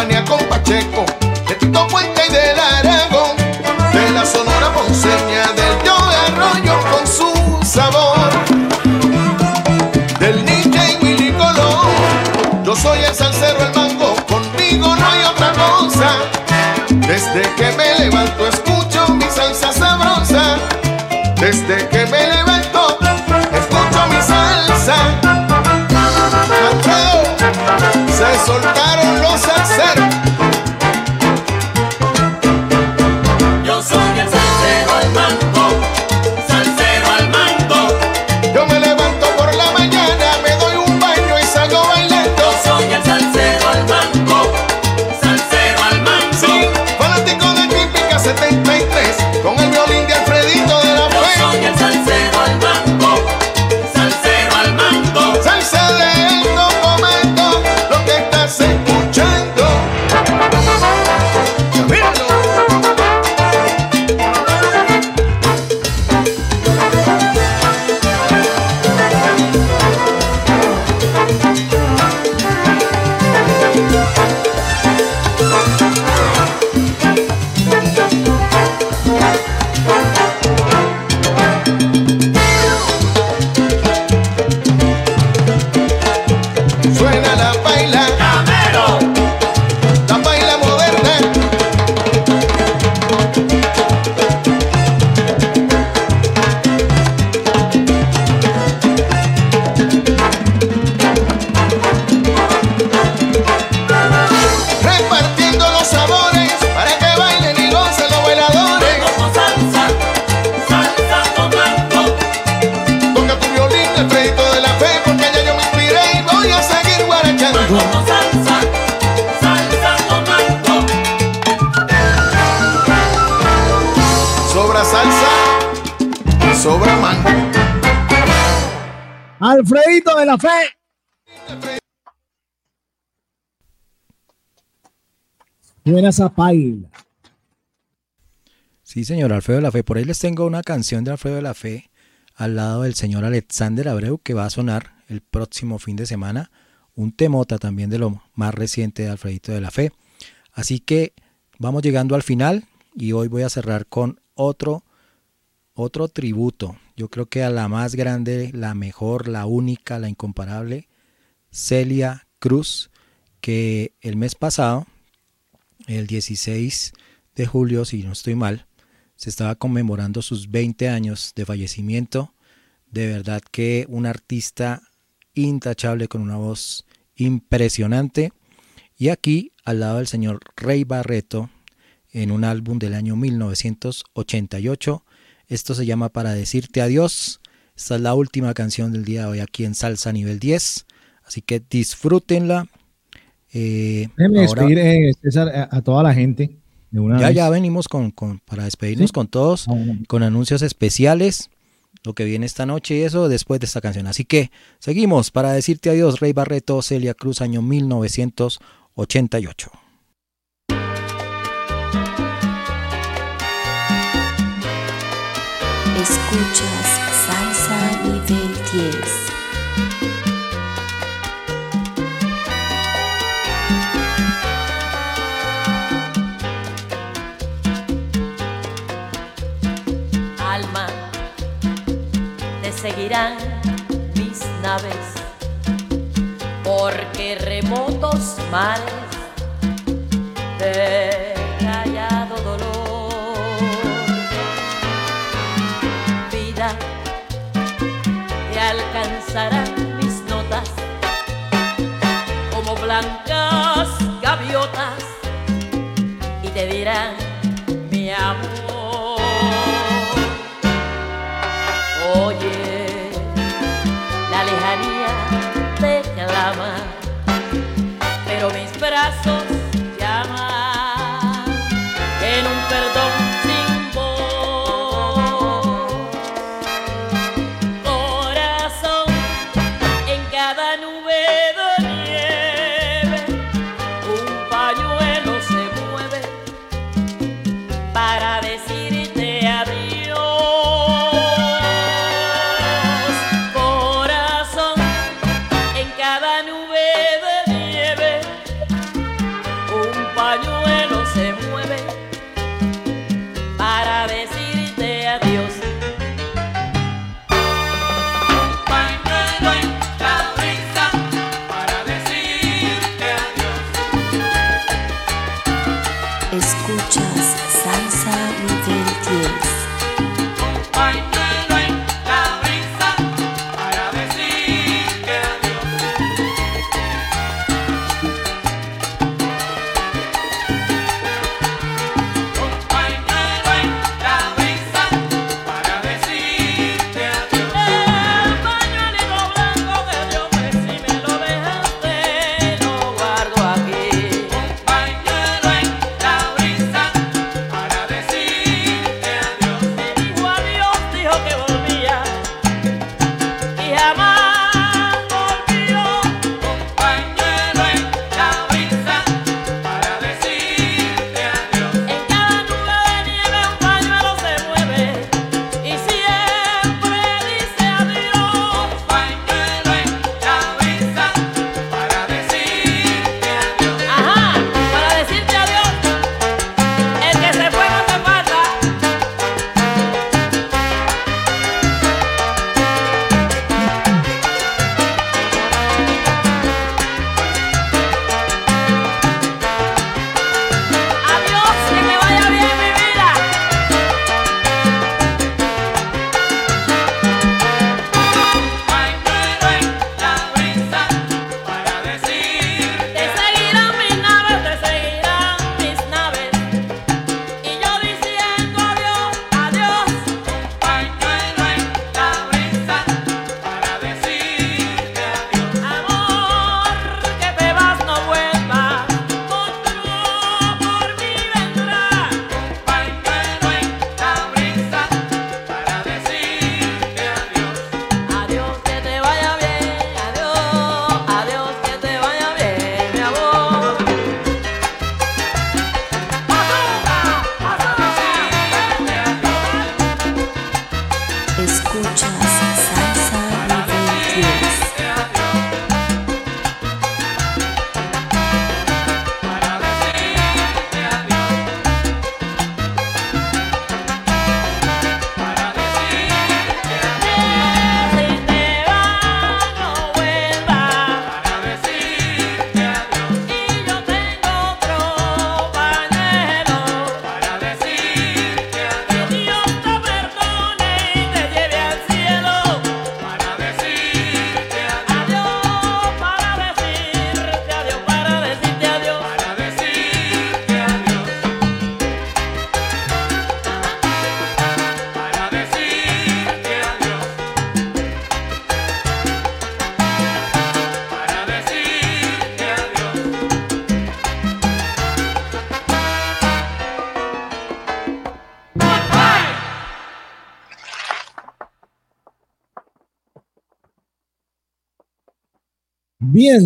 Con Pacheco, de Tito Puente y del Aragón. De la Sonora Ponceña, del Joe Arroyo con su sabor. Del DJ Willy Colón. Yo soy el salsero, el mango, conmigo no hay otra cosa. Desde que me levanto escucho mi salsa sabrosa. Desde que me levanto escucho mi salsa. Mateo, se soltaron esa paila. Sí, señor Alfredo de la Fe. Por ahí les tengo una canción de Alfredo de la Fe al lado del señor Alexander Abreu que va a sonar el próximo fin de semana. Un temota también de lo más reciente de Alfredito de la Fe. Así que vamos llegando al final y hoy voy a cerrar con otro, otro tributo. Yo creo que a la más grande, la mejor, la única, la incomparable, Celia Cruz, que el mes pasado, el 16 de julio, si no estoy mal, se estaba conmemorando sus 20 años de fallecimiento. De verdad que un artista intachable con una voz impresionante. Y aquí, al lado del señor Rey Barreto, en un álbum del año 1988, esto se llama Para decirte adiós. Esta es la última canción del día de hoy aquí en Salsa Nivel 10. Así que disfrútenla. Eh, Déjeme despedir, eh, César, a, toda la gente. Ya, ya venimos con, con para despedirnos con todos, ah, con anuncios especiales, lo que viene esta noche y eso después de esta canción. Así que seguimos para decirte adiós, Rey Barreto, Celia Cruz, año 1988. Escuchas. seguirán mis naves, porque remotos males de callado dolor, vida, te alcanzarán mis notas como blancas gaviotas y te dirán mi amor.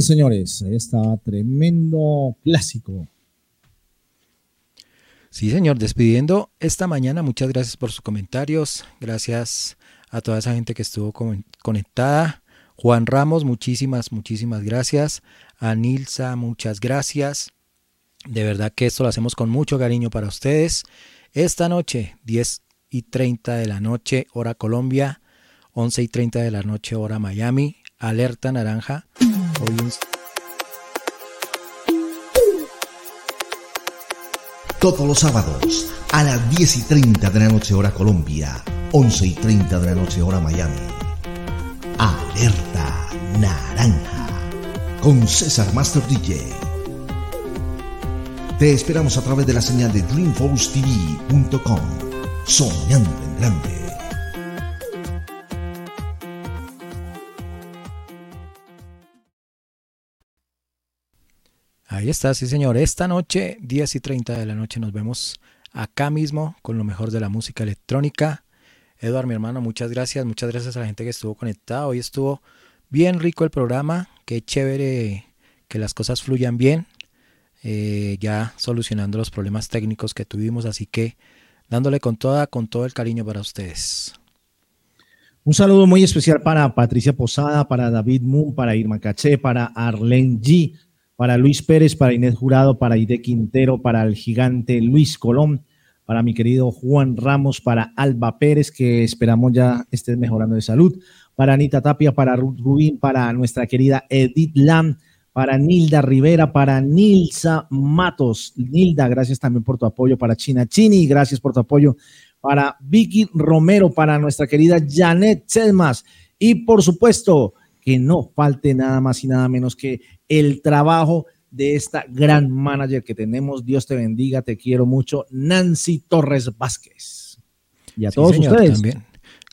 señores. Ahí está, tremendo clásico. Sí, señor, despidiendo esta mañana. Muchas gracias por sus comentarios. Gracias a toda esa gente que estuvo conectada. Juan Ramos, muchísimas, muchísimas gracias. A Nilsa, muchas gracias. De verdad que esto lo hacemos con mucho cariño para ustedes. Esta noche, 10 y 30 de la noche, hora Colombia, 11 y 30 de la noche, hora Miami. Alerta naranja. Todos los sábados a las 10 y 30 de la noche hora Colombia, 11 y 30 de la noche hora Miami. Alerta Naranja con César Master DJ. Te esperamos a través de la señal de DreamForceTV.com. Soñando en grande. Ahí está, sí señor. Esta noche, 10 y 30 de la noche, nos vemos acá mismo con lo mejor de la música electrónica. Eduard, mi hermano, muchas gracias. Muchas gracias a la gente que estuvo conectada. Hoy estuvo bien rico el programa. Qué chévere que las cosas fluyan bien. Eh, ya solucionando los problemas técnicos que tuvimos. Así que dándole con toda, con todo el cariño para ustedes. Un saludo muy especial para Patricia Posada, para David Moon, para Irma Caché, para Arlen G, para Luis Pérez, para Inés Jurado, para Ide Quintero, para el gigante Luis Colón, para mi querido Juan Ramos, para Alba Pérez, que esperamos ya esté mejorando de salud, para Anita Tapia, para Ruth Rubín, para nuestra querida Edith Lam, para Nilda Rivera, para Nilsa Matos. Nilda, gracias también por tu apoyo, para China Chini, gracias por tu apoyo, para Vicky Romero, para nuestra querida Janet Selmas y por supuesto que no falte nada más y nada menos que el trabajo de esta gran manager que tenemos. Dios te bendiga, te quiero mucho, Nancy Torres Vázquez. Y a Sí, todos señor, ustedes. También.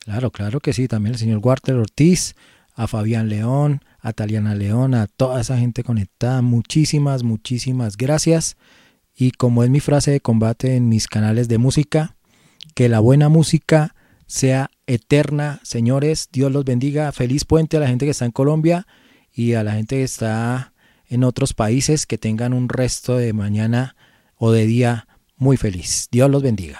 Claro, claro que sí. También el señor Walter Ortiz, a Fabián León, a Taliana León, a toda esa gente conectada. Muchísimas, muchísimas gracias. Y como es mi frase de combate en mis canales de música, que la buena música sea eterna. Señores, Dios los bendiga. Feliz puente a la gente que está en Colombia y a la gente que está en otros países. Que tengan un resto de mañana o de día muy feliz. Dios los bendiga.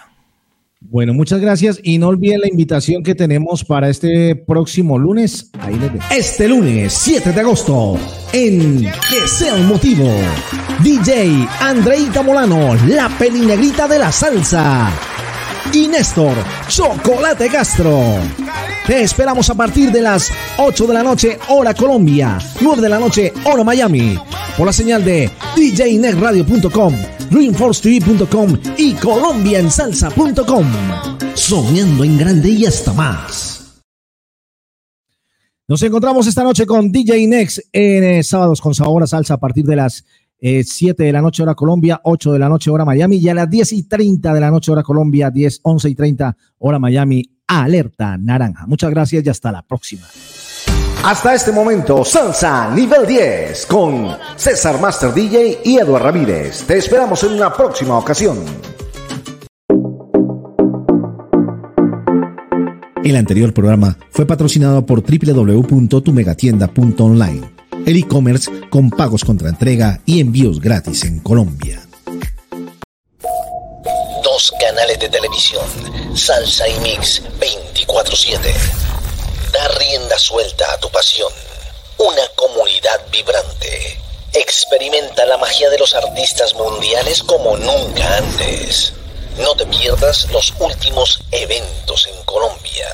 Bueno, muchas gracias y no olviden la invitación que tenemos para este próximo lunes. Ahí les dejo. Este lunes 7 de agosto, en Que sea un motivo, DJ Andreita Molano, la pelinegrita de la salsa. Y Néstor, Chocolate Castro. Te esperamos a partir de las 8 de la noche, hora Colombia, 9 de la noche, hora Miami, por la señal de djnetradio.com, greenforcetv.com y colombiaensalsa.com. Soñando en grande y hasta más. Nos encontramos esta noche con DJ Next en eh, Sábados con Sabor a Salsa a partir de las eh, 7 de la noche hora Colombia, 8 de la noche hora Miami y a las 10 y 30 de la noche hora Colombia, 10, 11 y 30 hora Miami, alerta naranja. Muchas gracias y hasta la próxima. Hasta este momento, Salsa Nivel 10 con César Master DJ y Eduardo Ramírez. Te esperamos en una próxima ocasión. El anterior programa fue patrocinado por www.tumegatienda.online, el e-commerce con pagos contra entrega y envíos gratis en Colombia. Dos canales de televisión, Salsa y Mix 24/7. Da rienda suelta a tu pasión. Una comunidad vibrante. Experimenta la magia de los artistas mundiales como nunca antes. No te pierdas los últimos eventos en Colombia.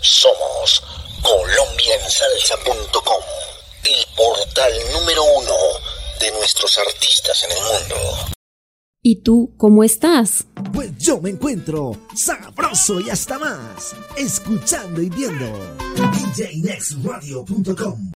Somos colombiaensalsa.com, el portal número uno de nuestros artistas en el mundo. ¿Y tú cómo estás? Pues yo me encuentro sabroso y hasta más, escuchando y viendo DJNextRadio.com.